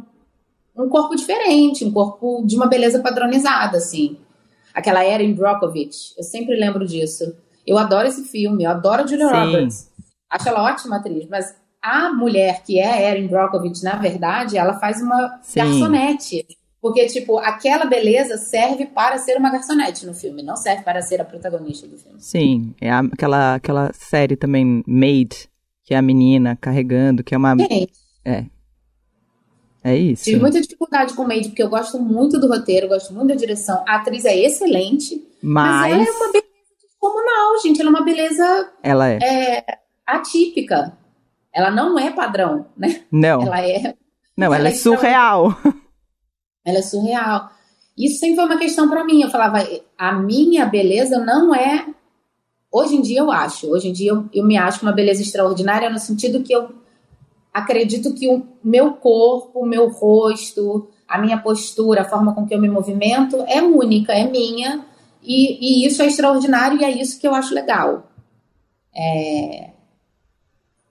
um corpo diferente, um corpo de uma beleza padronizada, assim. Aquela Erin Brockovich, eu sempre lembro disso. Eu adoro esse filme, eu adoro Julia Sim. Roberts. Acho ela ótima atriz, mas a mulher que é Erin Brockovich, na verdade, ela faz uma Sim. garçonete. Porque, tipo, aquela beleza serve para ser uma garçonete no filme, não serve para ser a protagonista do filme. Sim, é aquela, aquela série também, Made, que é a menina carregando, que é uma. Sim. É, é isso. Tive muita dificuldade com o Made, porque eu gosto muito do roteiro, gosto muito da direção. A atriz é excelente. Mas, mas ela é uma beleza descomunal, gente. Ela é uma beleza. Ela é. é. atípica. Ela não é padrão, né? Não. Ela é. Não, ela, ela é, é surreal. Ela é surreal. Isso sempre foi uma questão para mim. Eu falava, a minha beleza não é. Hoje em dia eu acho. Hoje em dia eu, eu me acho uma beleza extraordinária no sentido que eu acredito que o meu corpo, o meu rosto, a minha postura, a forma com que eu me movimento é única, é minha, e, e isso é extraordinário e é isso que eu acho legal. É...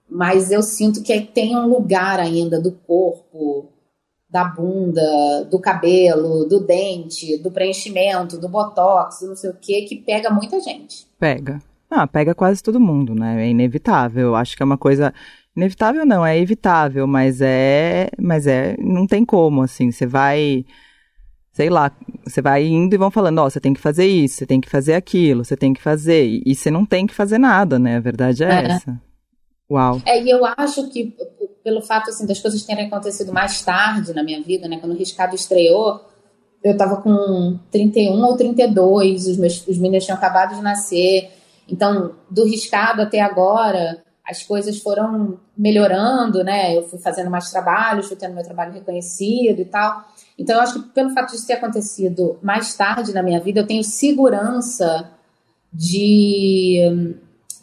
Mas eu sinto que tem um lugar ainda do corpo, da bunda, do cabelo, do dente, do preenchimento, do botox, não sei o que, que pega muita gente. Pega. Ah, pega quase todo mundo, né? É inevitável. Acho que é uma coisa Inevitável não, é evitável, mas é, mas é, não tem como, assim, você vai, sei lá, você vai indo e vão falando, ó, oh, você tem que fazer isso, você tem que fazer aquilo, você tem que fazer, e, e você não tem que fazer nada, né, a verdade é, é, essa. Uau. É, e eu acho que, pelo fato, assim, das coisas terem acontecido mais tarde na minha vida, né, quando o Riscado estreou, eu tava com 31 ou 32, os meus os meninos tinham acabado de nascer, então, do Riscado até agora as coisas foram melhorando, né? Eu fui fazendo mais trabalhos, fui tendo meu trabalho reconhecido e tal. Então, eu acho que pelo fato de ter acontecido mais tarde na minha vida, eu tenho segurança de hum,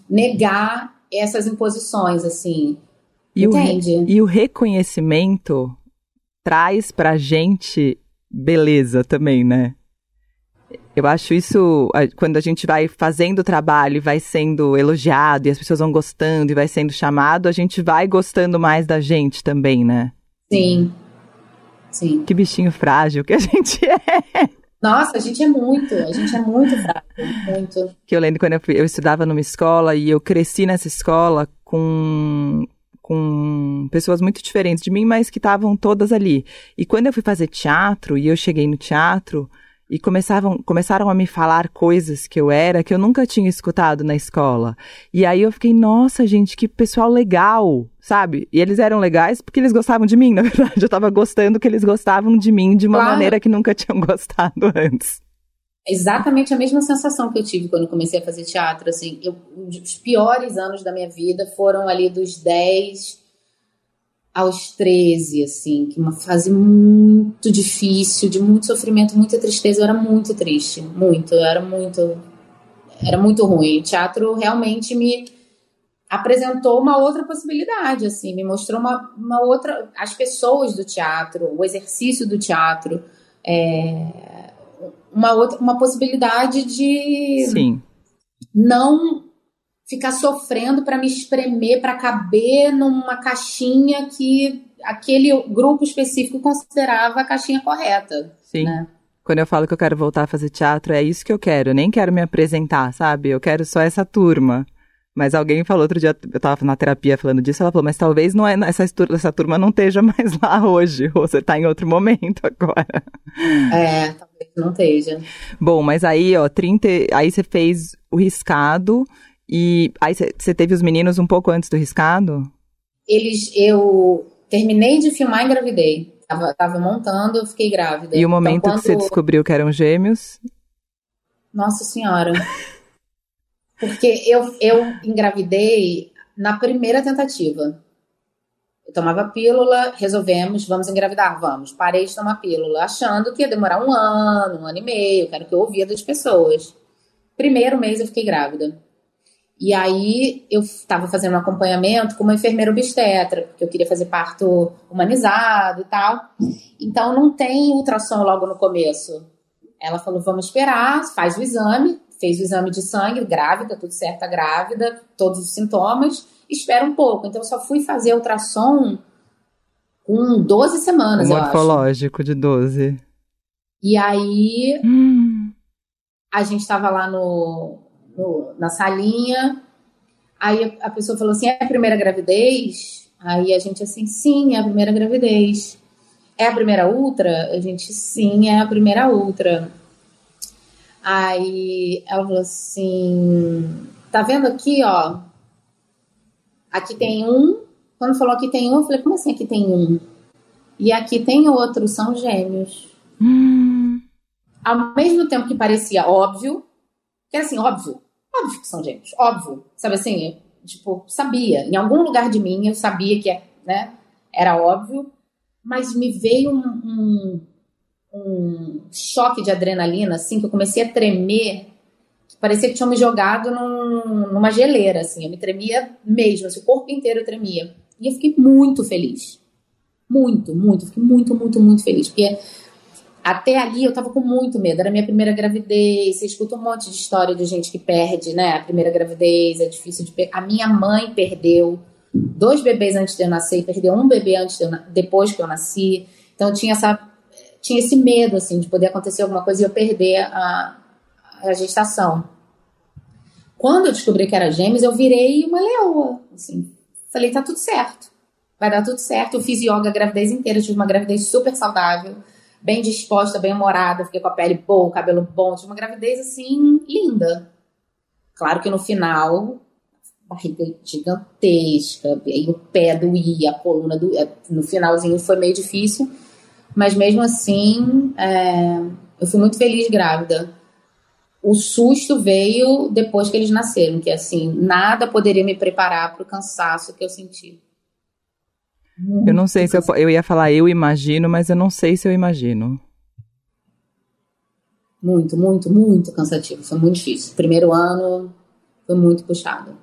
negar essas imposições, assim. E Entende? O, e o reconhecimento traz pra gente beleza também, né? Eu acho isso, quando a gente vai fazendo o trabalho e vai sendo elogiado e as pessoas vão gostando e vai sendo chamado, a gente vai gostando mais da gente também, né? Sim. Sim. Que bichinho frágil que a gente é. Nossa, a gente é muito, a gente é muito frágil, muito. Que eu lembro quando eu, eu estudava numa escola e eu cresci nessa escola com com pessoas muito diferentes de mim, mas que estavam todas ali. E quando eu fui fazer teatro e eu cheguei no teatro, e começavam, começaram a me falar coisas que eu era que eu nunca tinha escutado na escola. E aí eu fiquei, nossa, gente, que pessoal legal, sabe? E eles eram legais porque eles gostavam de mim, na verdade. Eu tava gostando que eles gostavam de mim de uma claro. maneira que nunca tinham gostado antes. Exatamente a mesma sensação que eu tive quando comecei a fazer teatro, assim, eu, os piores anos da minha vida foram ali dos 10 aos 13, assim, que uma fase muito difícil, de muito sofrimento, muita tristeza. Eu era muito triste, muito, eu era muito, era muito ruim. O teatro realmente me apresentou uma outra possibilidade, assim, me mostrou uma, uma outra, as pessoas do teatro, o exercício do teatro, é, uma outra, uma possibilidade de Sim. não ficar sofrendo para me espremer, para caber numa caixinha que aquele grupo específico considerava a caixinha correta. Sim. Né? Quando eu falo que eu quero voltar a fazer teatro, é isso que eu quero. Eu nem quero me apresentar, sabe? Eu quero só essa turma. Mas alguém falou outro dia, eu tava na terapia falando disso, ela falou, mas talvez não é, essa, essa turma não esteja mais lá hoje, ou você tá em outro momento agora. É, talvez não esteja. Bom, mas aí, ó, 30, aí você fez o riscado, e aí você teve os meninos um pouco antes do riscado? Eles, eu terminei de filmar e engravidei. Tava, tava montando, eu fiquei grávida. E o momento então, quando... que você descobriu que eram gêmeos? Nossa Senhora. Porque eu, eu engravidei na primeira tentativa. Eu tomava pílula, resolvemos, vamos engravidar, vamos. Parei de tomar pílula, achando que ia demorar um ano, um ano e meio, que era o que eu ouvia das pessoas. Primeiro mês eu fiquei grávida. E aí eu estava fazendo um acompanhamento com uma enfermeira obstetra, porque eu queria fazer parto humanizado e tal. Então não tem ultrassom logo no começo. Ela falou: vamos esperar, faz o exame, fez o exame de sangue, grávida, tudo certo, tá grávida, todos os sintomas, espera um pouco. Então eu só fui fazer ultrassom com 12 semanas, um eu morfológico acho. de 12. E aí hum. a gente estava lá no no, na salinha. Aí a pessoa falou assim: é a primeira gravidez? Aí a gente assim, sim, é a primeira gravidez. É a primeira ultra? A gente, sim, é a primeira ultra. Aí ela falou assim: tá vendo aqui, ó? Aqui tem um. Quando falou aqui tem um, eu falei: como assim aqui tem um? E aqui tem outro, são gêmeos. Hum. Ao mesmo tempo que parecia óbvio, que era assim, óbvio, Óbvio que são gêmeos, óbvio. Sabe assim, tipo, sabia. Em algum lugar de mim eu sabia que né, era óbvio, mas me veio um, um, um choque de adrenalina, assim, que eu comecei a tremer. Parecia que tinham me jogado num, numa geleira, assim. Eu me tremia mesmo, assim, o corpo inteiro tremia. E eu fiquei muito feliz. Muito, muito. Fiquei muito, muito, muito feliz. Porque até ali eu tava com muito medo. Era minha primeira gravidez. Você escuta um monte de história de gente que perde, né? A primeira gravidez é difícil de. A minha mãe perdeu dois bebês antes de eu nascer perdeu um bebê antes de eu, depois que eu nasci. Então tinha essa tinha esse medo assim de poder acontecer alguma coisa e eu perder a, a gestação. Quando eu descobri que era gêmeos, eu virei uma leoa, assim. Falei, tá tudo certo. Vai dar tudo certo. Eu fiz yoga a gravidez inteira, tive uma gravidez super saudável bem disposta, bem humorada, fiquei com a pele boa, cabelo bom, tive uma gravidez assim linda. Claro que no final, barriga gigantesca, aí o pé doía, a coluna doía. No finalzinho foi meio difícil, mas mesmo assim, é, eu fui muito feliz grávida. O susto veio depois que eles nasceram, que assim, nada poderia me preparar para o cansaço que eu senti. Eu não sei se eu, eu ia falar eu imagino, mas eu não sei se eu imagino. Muito, muito, muito cansativo. Foi muito difícil. Primeiro ano foi muito puxado.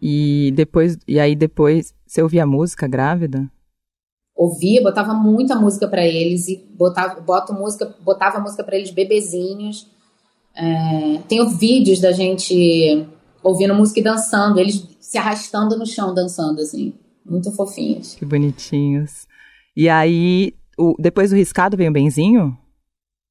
E depois, e aí depois, você ouvia música grávida? Ouvia, botava muita música para eles e botava, boto música, botava música para eles bebezinhos. É, tenho vídeos da gente ouvindo música e dançando, eles se arrastando no chão dançando assim. Muito fofinhos. Que bonitinhos. E aí, o, depois do riscado vem o benzinho?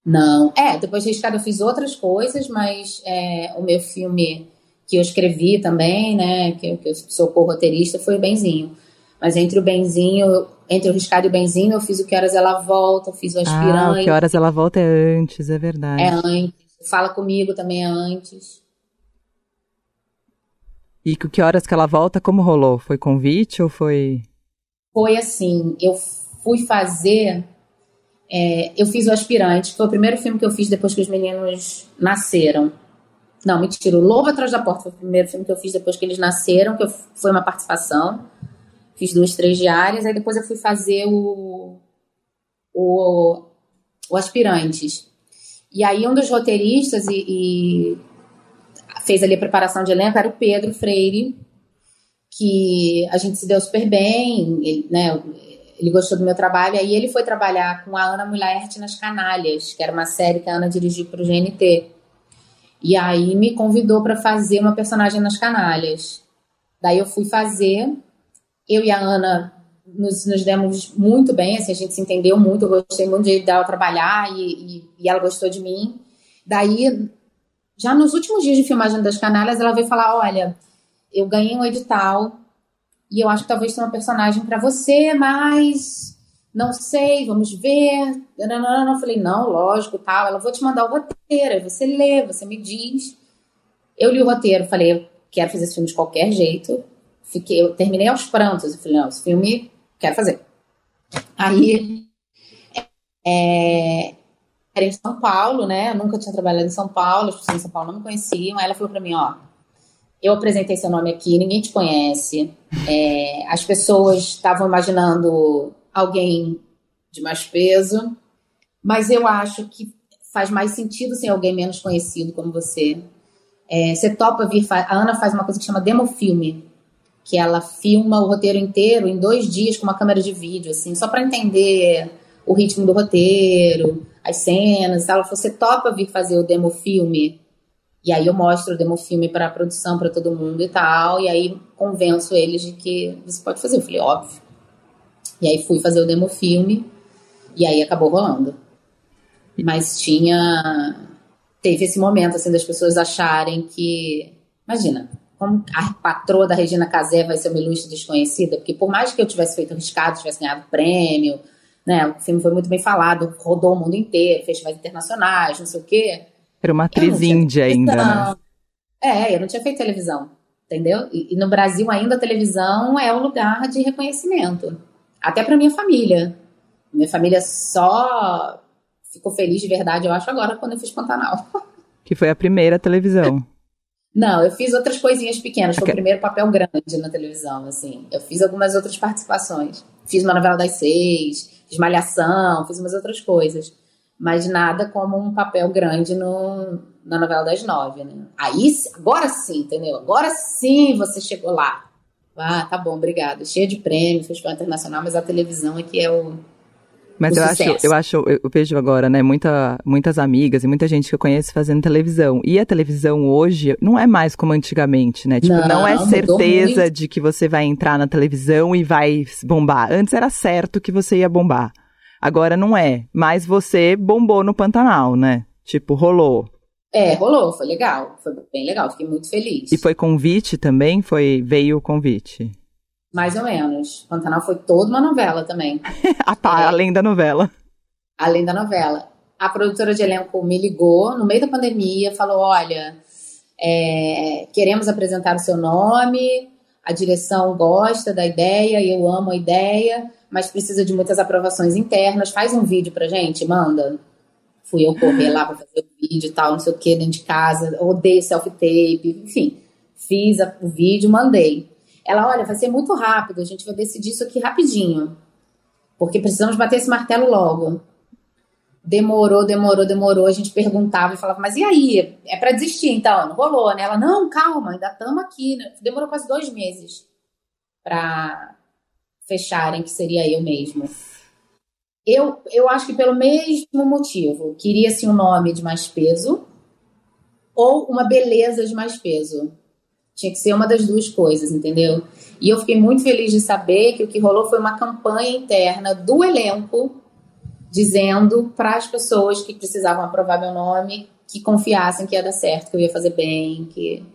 Não. É, depois do riscado eu fiz outras coisas, mas é, o meu filme que eu escrevi também, né, que, que eu sou co-roteirista, foi o Benzinho. Mas entre o Benzinho, entre o riscado e o Benzinho, eu fiz o Que Horas Ela Volta, fiz o Aspirante. Ah, o Que Horas Ela Volta é antes, é verdade. É antes. Fala Comigo também é antes. E que horas que ela volta? Como rolou? Foi convite ou foi? Foi assim, eu fui fazer. É, eu fiz o Aspirante, foi o primeiro filme que eu fiz depois que os meninos nasceram. Não, mentira, o Lobo Atrás da Porta foi o primeiro filme que eu fiz depois que eles nasceram, que eu, foi uma participação. Fiz duas, três diárias, aí depois eu fui fazer o, o, o Aspirantes. E aí um dos roteiristas e, e fez ali a preparação de elenco era o Pedro Freire, que a gente se deu super bem, ele, né, ele gostou do meu trabalho, aí ele foi trabalhar com a Ana Mulaert nas Canalhas, que era uma série que a Ana dirigiu para o GNT. E aí me convidou para fazer uma personagem nas Canalhas. Daí eu fui fazer, eu e a Ana nos, nos demos muito bem, assim, a gente se entendeu muito, eu gostei muito de dela trabalhar e, e, e ela gostou de mim. Daí já nos últimos dias de filmagem das canalhas, ela veio falar: olha, eu ganhei um edital e eu acho que talvez tenha uma personagem para você, mas não sei, vamos ver. Eu falei, não, lógico, tal. Ela, vou te mandar o roteiro, você lê, você me diz. Eu li o roteiro, falei, quero fazer esse filme de qualquer jeito. Fiquei, eu terminei aos prantos. Eu falei, não, esse filme quero fazer. Aí, é, era em São Paulo, né? Eu nunca tinha trabalhado em São Paulo, as pessoas em São Paulo não me conheciam. Aí ela falou para mim, ó, eu apresentei seu nome aqui, ninguém te conhece. É, as pessoas estavam imaginando alguém de mais peso, mas eu acho que faz mais sentido ser alguém menos conhecido como você. É, você topa vir. A Ana faz uma coisa que chama demofilme, que ela filma o roteiro inteiro em dois dias com uma câmera de vídeo, assim, só para entender o ritmo do roteiro, as cenas. Ela falou: você topa vir fazer o demofilme? E aí eu mostro o demofilme para a produção, para todo mundo e tal, e aí convenço eles de que você pode fazer. Eu falei: óbvio. E aí fui fazer o demofilme, e aí acabou rolando. Mas tinha. Teve esse momento, assim, das pessoas acharem que. Imagina, como a patroa da Regina Casé vai ser uma ilustre desconhecida, porque por mais que eu tivesse feito arriscado, tivesse ganhado prêmio, né, o filme foi muito bem falado, rodou o mundo inteiro, festivais internacionais, não sei o quê. Era uma atriz índia ainda, né? É, eu não tinha feito televisão, entendeu? E, e no Brasil ainda a televisão é o lugar de reconhecimento, até para minha família. Minha família só ficou feliz de verdade, eu acho, agora quando eu fiz Pantanal. Que foi a primeira televisão. Não, eu fiz outras coisinhas pequenas. Foi o primeiro papel grande na televisão, assim. Eu fiz algumas outras participações. Fiz uma novela das seis, fiz malhação, fiz umas outras coisas. Mas nada como um papel grande no, na novela das nove, né? Aí, agora sim, entendeu? Agora sim você chegou lá. Ah, tá bom, obrigado. Cheia de prêmios, festival internacional, mas a televisão é que é o, mas eu acho, eu acho, eu vejo agora, né, muita, muitas amigas e muita gente que eu conheço fazendo televisão. E a televisão hoje não é mais como antigamente, né? Tipo, não, não é certeza de que você vai entrar na televisão e vai bombar. Antes era certo que você ia bombar. Agora não é. Mas você bombou no Pantanal, né? Tipo, rolou. É, rolou, foi legal. Foi bem legal, fiquei muito feliz. E foi convite também? Foi, veio o convite? Mais ou menos. Pantanal foi toda uma novela também. ah, tá, é. além da novela. Além da novela. A produtora de elenco me ligou no meio da pandemia, falou: olha, é, queremos apresentar o seu nome, a direção gosta da ideia, e eu amo a ideia, mas precisa de muitas aprovações internas. Faz um vídeo pra gente, manda. Fui eu correr lá pra fazer o vídeo e tal, não sei o que, dentro de casa. Odeio self-tape, enfim. Fiz o vídeo, mandei. Ela, olha, vai ser muito rápido, a gente vai decidir isso aqui rapidinho. Porque precisamos bater esse martelo logo. Demorou, demorou, demorou. A gente perguntava e falava, mas e aí? É para desistir então? Não rolou, né? Ela, não, calma, ainda estamos aqui. Né? Demorou quase dois meses para fecharem, que seria eu mesmo. Eu, eu acho que pelo mesmo motivo. Queria-se um nome de mais peso ou uma beleza de mais peso. Tinha que ser uma das duas coisas, entendeu? E eu fiquei muito feliz de saber que o que rolou foi uma campanha interna do elenco dizendo para as pessoas que precisavam aprovar meu nome que confiassem que ia dar certo, que eu ia fazer bem, que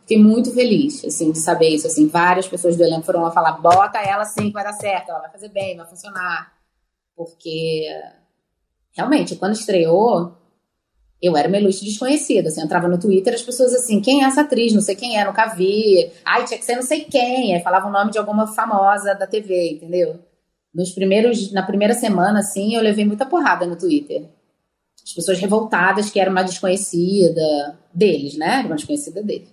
fiquei muito feliz assim de saber isso assim, várias pessoas do elenco foram lá falar: "Bota ela sim que vai dar certo, ela vai fazer bem, vai funcionar". Porque realmente, quando estreou, eu era uma ilustre desconhecida, assim, eu entrava no Twitter, as pessoas assim, quem é essa atriz? Não sei quem é, nunca vi. Ai, tinha que ser não sei quem. Aí falava o nome de alguma famosa da TV, entendeu? Nos primeiros, na primeira semana, assim, eu levei muita porrada no Twitter. As pessoas revoltadas que era uma desconhecida deles, né? Era uma desconhecida deles.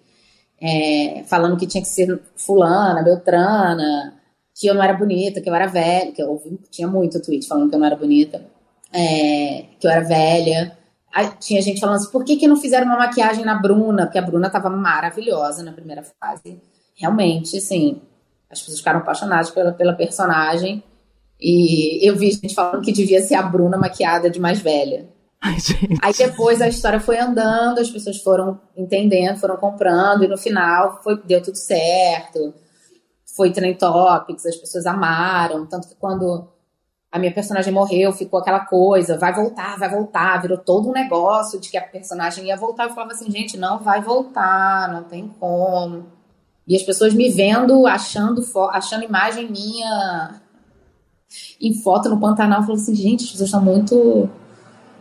É, falando que tinha que ser fulana, beltrana, que eu não era bonita, que eu era velha, que eu ouvi, tinha muito tweet falando que eu não era bonita, é, que eu era velha. Aí, tinha gente falando assim, por que, que não fizeram uma maquiagem na Bruna? Porque a Bruna tava maravilhosa na primeira fase. Realmente, assim, as pessoas ficaram apaixonadas pela, pela personagem. E eu vi gente falando que devia ser a Bruna maquiada de mais velha. Ai, Aí depois a história foi andando, as pessoas foram entendendo, foram comprando, e no final foi, deu tudo certo. Foi trend topics, as pessoas amaram. Tanto que quando a minha personagem morreu, ficou aquela coisa, vai voltar, vai voltar, virou todo um negócio de que a personagem ia voltar. Eu falava assim, gente, não vai voltar, não tem como. E as pessoas me vendo, achando, achando imagem minha em foto no Pantanal, falou assim, gente, as pessoas estão muito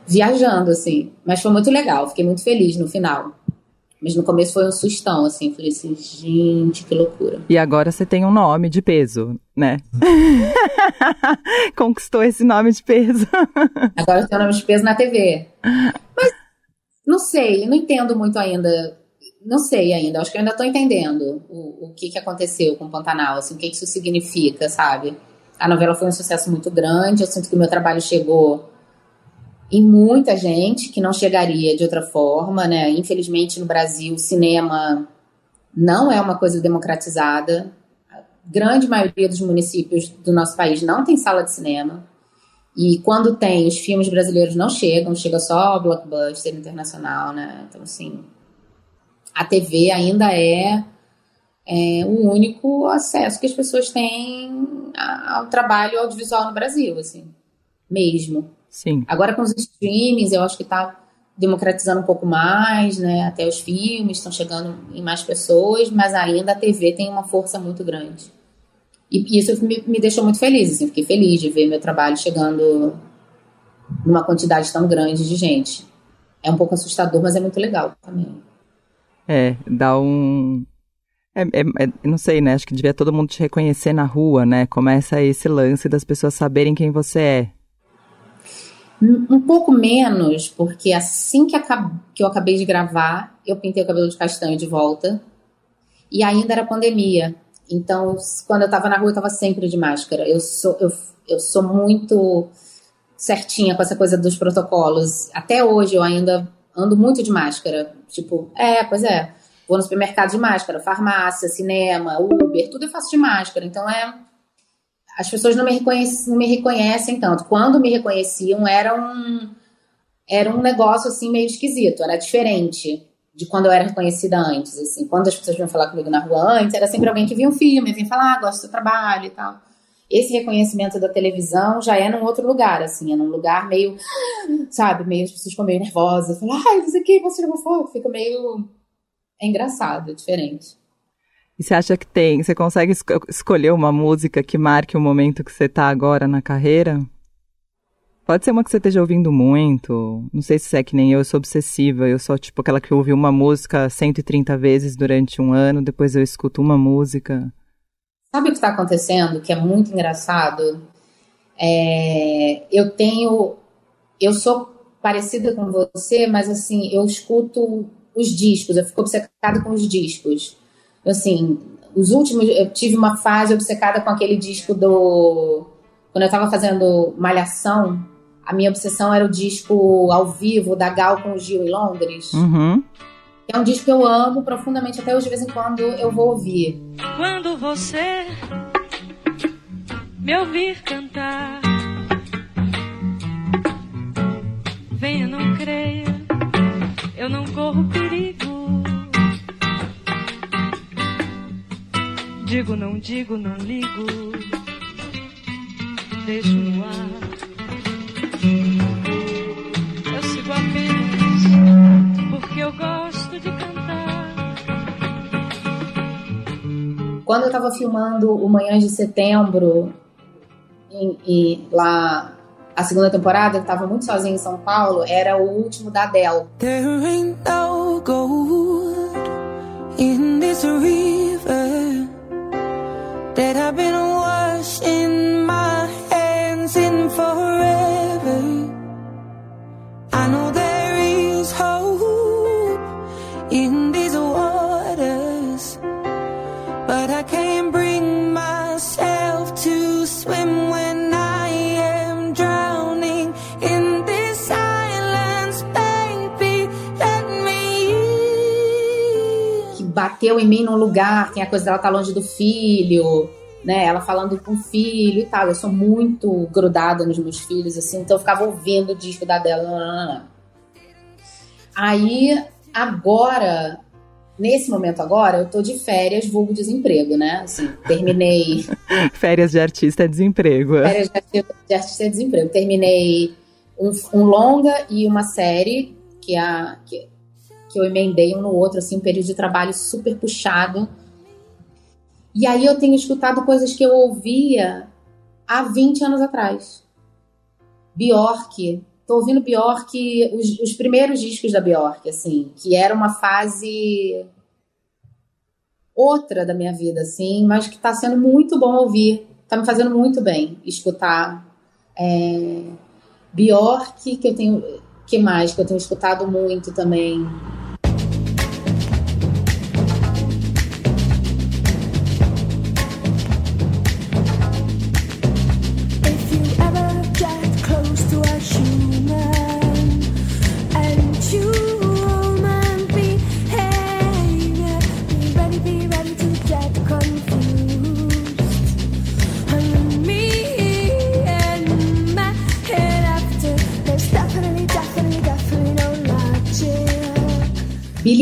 viajando, assim. Mas foi muito legal, fiquei muito feliz no final. Mas no começo foi um sustão, assim. Falei assim, gente, que loucura. E agora você tem um nome de peso, né? Conquistou esse nome de peso. agora eu tenho um nome de peso na TV. Mas não sei, não entendo muito ainda. Não sei ainda, acho que eu ainda estou entendendo o, o que, que aconteceu com o Pantanal, assim, o que, que isso significa, sabe? A novela foi um sucesso muito grande, eu sinto que o meu trabalho chegou em muita gente que não chegaria de outra forma, né? Infelizmente no Brasil o cinema não é uma coisa democratizada. A grande maioria dos municípios do nosso país não tem sala de cinema. E quando tem, os filmes brasileiros não chegam, chega só blockbuster internacional, né? Então, assim, a TV ainda é, é o único acesso que as pessoas têm ao trabalho audiovisual no Brasil, assim, mesmo. Sim. Agora com os streamings, eu acho que está democratizando um pouco mais, né? Até os filmes estão chegando em mais pessoas, mas ainda a TV tem uma força muito grande. E isso me, me deixou muito feliz, assim, fiquei feliz de ver meu trabalho chegando numa quantidade tão grande de gente. É um pouco assustador, mas é muito legal também. É, dá um. É, é, é, não sei, né? Acho que devia todo mundo te reconhecer na rua, né? Começa esse lance das pessoas saberem quem você é. Um pouco menos, porque assim que, eu acabei de gravar, eu pintei o cabelo de castanho de volta. E ainda era pandemia. Então, quando eu tava na rua, eu tava sempre de máscara. Eu sou, eu, eu sou muito certinha com essa coisa dos protocolos. Até hoje eu ainda ando muito de máscara. Tipo, é, pois é. Vou no supermercado de máscara, farmácia, cinema, Uber, tudo eu faço de máscara. Então é as pessoas não me, reconhecem, não me reconhecem tanto. Quando me reconheciam, era um, era um negócio assim meio esquisito, era diferente de quando eu era reconhecida antes. Assim. Quando as pessoas vinham falar comigo na rua antes, era sempre alguém que via um filme, vinha falar, ah, gosto do seu trabalho e tal. Esse reconhecimento da televisão já é num outro lugar, assim, é num lugar meio, sabe, meio as pessoas ficam meio nervosas, falam, ai, você aqui, você uma foto, fica meio. É engraçado, é diferente. E você acha que tem, você consegue es escolher uma música que marque o momento que você está agora na carreira? Pode ser uma que você esteja ouvindo muito. Não sei se é que nem eu, eu sou obsessiva. Eu sou tipo aquela que ouve uma música 130 vezes durante um ano, depois eu escuto uma música. Sabe o que está acontecendo? Que é muito engraçado. É, eu tenho. Eu sou parecida com você, mas assim, eu escuto os discos, eu fico obcecada com os discos assim, os últimos, eu tive uma fase obcecada com aquele disco do. Quando eu estava fazendo Malhação, a minha obsessão era o disco ao vivo da Gal com o Gil em Londres. Uhum. É um disco que eu amo profundamente, até hoje de vez em quando eu vou ouvir. Quando você me ouvir cantar, venha, não creia, eu não corro perigo. Digo, não digo, não ligo. Deixo no ar. Eu sigo apenas porque eu gosto de cantar. Quando eu tava filmando o Manhã de Setembro, e, e lá a segunda temporada, eu tava muito sozinha em São Paulo, era o último da Adele. There ain't no gold in this river that I've been washing my hands in forever. I know there is hope in bateu em mim num lugar, tem a coisa dela tá longe do filho né? Ela falando com o filho e tal. Eu sou muito grudada nos meus filhos, assim, então eu ficava ouvindo o disco da dela. Aí, agora, nesse momento agora, eu tô de férias, vulgo desemprego, né? Assim, terminei. férias de artista é desemprego. Férias de artista, de artista é desemprego. Terminei um, um, longa e uma série que, a, que, que eu emendei um no outro, assim, um período de trabalho super puxado E aí eu tenho escutado coisas que eu ouvia há 20 anos atrás. Bjork. Tô ouvindo Bjork, os, os primeiros discos da Bjork, assim, que era uma fase outra da minha vida, assim, mas que tá sendo muito bom ouvir. Tá me fazendo muito bem escutar. É, Bjork, que eu tenho. que mais? Que eu tenho escutado muito também.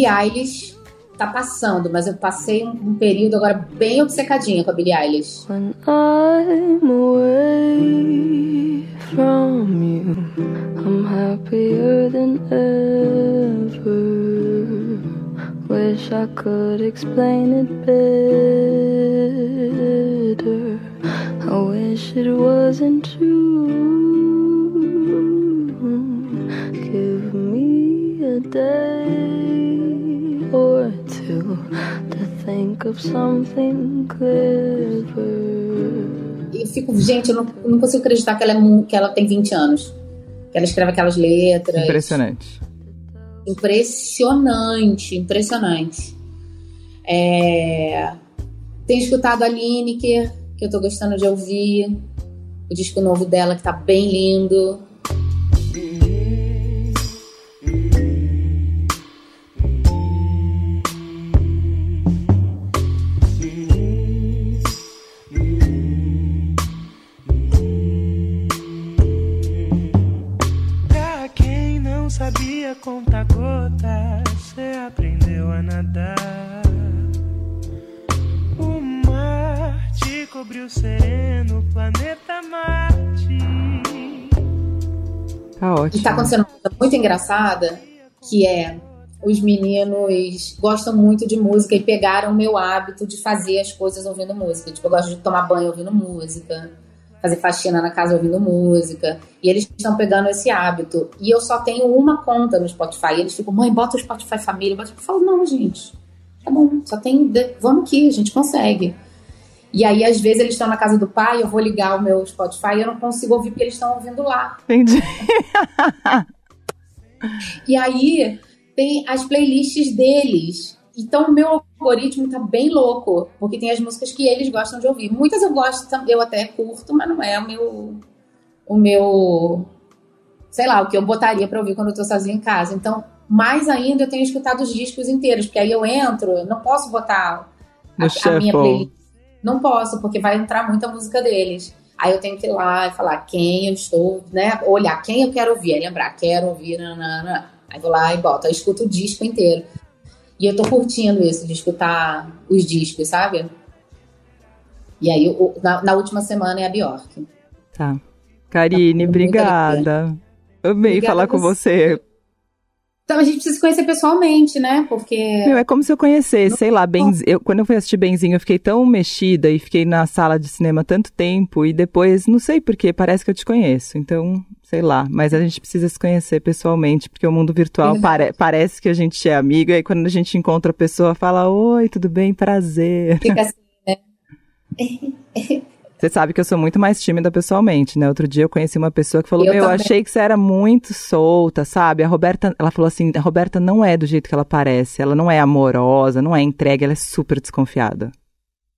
Eilish tá passando, mas eu passei um, um período agora bem obcecadinha com a Billie Eilish. When I'm away from you, I'm happier than ever. Wish I could explain it better. I wish it wasn't true. Of something clever. E fico, gente, eu não, não, consigo acreditar que ela, é, que ela tem 20 anos. Que ela escreve aquelas letras. Impressionante. Impressionante, impressionante. É... Tenho escutado a Lineker, que eu tô gostando de ouvir. O disco novo dela, que tá bem lindo. Mar te cobriu sereno, planeta Marte. Tá ótimo. E tá acontecendo uma coisa muito engraçada, que é os meninos gostam muito de música e pegaram o meu hábito de fazer as coisas ouvindo música. Tipo, eu gosto de tomar banho ouvindo música fazer faxina na casa ouvindo música. E eles estão pegando esse hábito. E eu só tenho uma conta no Spotify. E eles ficam, mãe, bota o Spotify família. Eu falo, não, gente. Tá bom, só tem. Vamos aqui, a gente consegue. E aí, às vezes, eles estão na casa do pai, eu vou ligar o meu Spotify e eu não consigo ouvir porque eles estão ouvindo lá. Entendi. e aí, tem as playlists deles. Então o meu algoritmo tá bem louco, porque tem as músicas que eles gostam de ouvir. Muitas eu gosto, eu até curto, mas não é o meu o meu sei lá, o que eu botaria para ouvir quando eu tô sozinha em casa. Então, mais ainda eu tenho escutado os discos inteiros, porque aí eu entro, não posso botar a, a minha playlist. Não posso, porque vai entrar muita música deles. Aí eu tenho que ir lá e falar quem eu estou, né? Olhar quem eu quero ouvir, aí lembrar, quero ouvir, nanana. Aí vou lá e boto, aí escuto o disco inteiro. E eu tô curtindo isso, de escutar os discos, sabe? E aí, na, na, última semana é a Bjork. Tá. Karine, tá obrigada. Amei obrigada falar com você. Então a gente precisa se conhecer pessoalmente, né? Porque. Meu, é como se eu conhecesse, sei lá, Benz... eu, quando eu fui assistir Benzinho, eu fiquei tão mexida e fiquei na sala de cinema tanto tempo e depois, não sei porquê, parece que eu te conheço. Então, sei lá, mas a gente precisa se conhecer pessoalmente, porque o mundo virtual pare... parece que a gente é amigo, e aí quando a gente encontra a pessoa, fala: Oi, tudo bem? Prazer. Fica assim, né? Você sabe que eu sou muito mais tímida pessoalmente, né? Outro dia eu conheci uma pessoa que falou: eu Meu, também. achei que você era muito solta, sabe? A Roberta, ela falou assim: a Roberta não é do jeito que ela parece. Ela não é amorosa, não é entregue, ela é super desconfiada.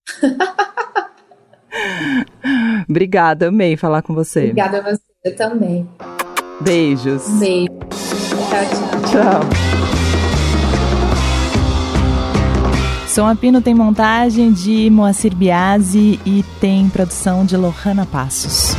Obrigada, amei falar com você. Obrigada a você também. Beijos. Beijo. Tchau, tchau. Tchau. Som Apino tem montagem de Moacir Biasi e tem produção de Lohana Passos.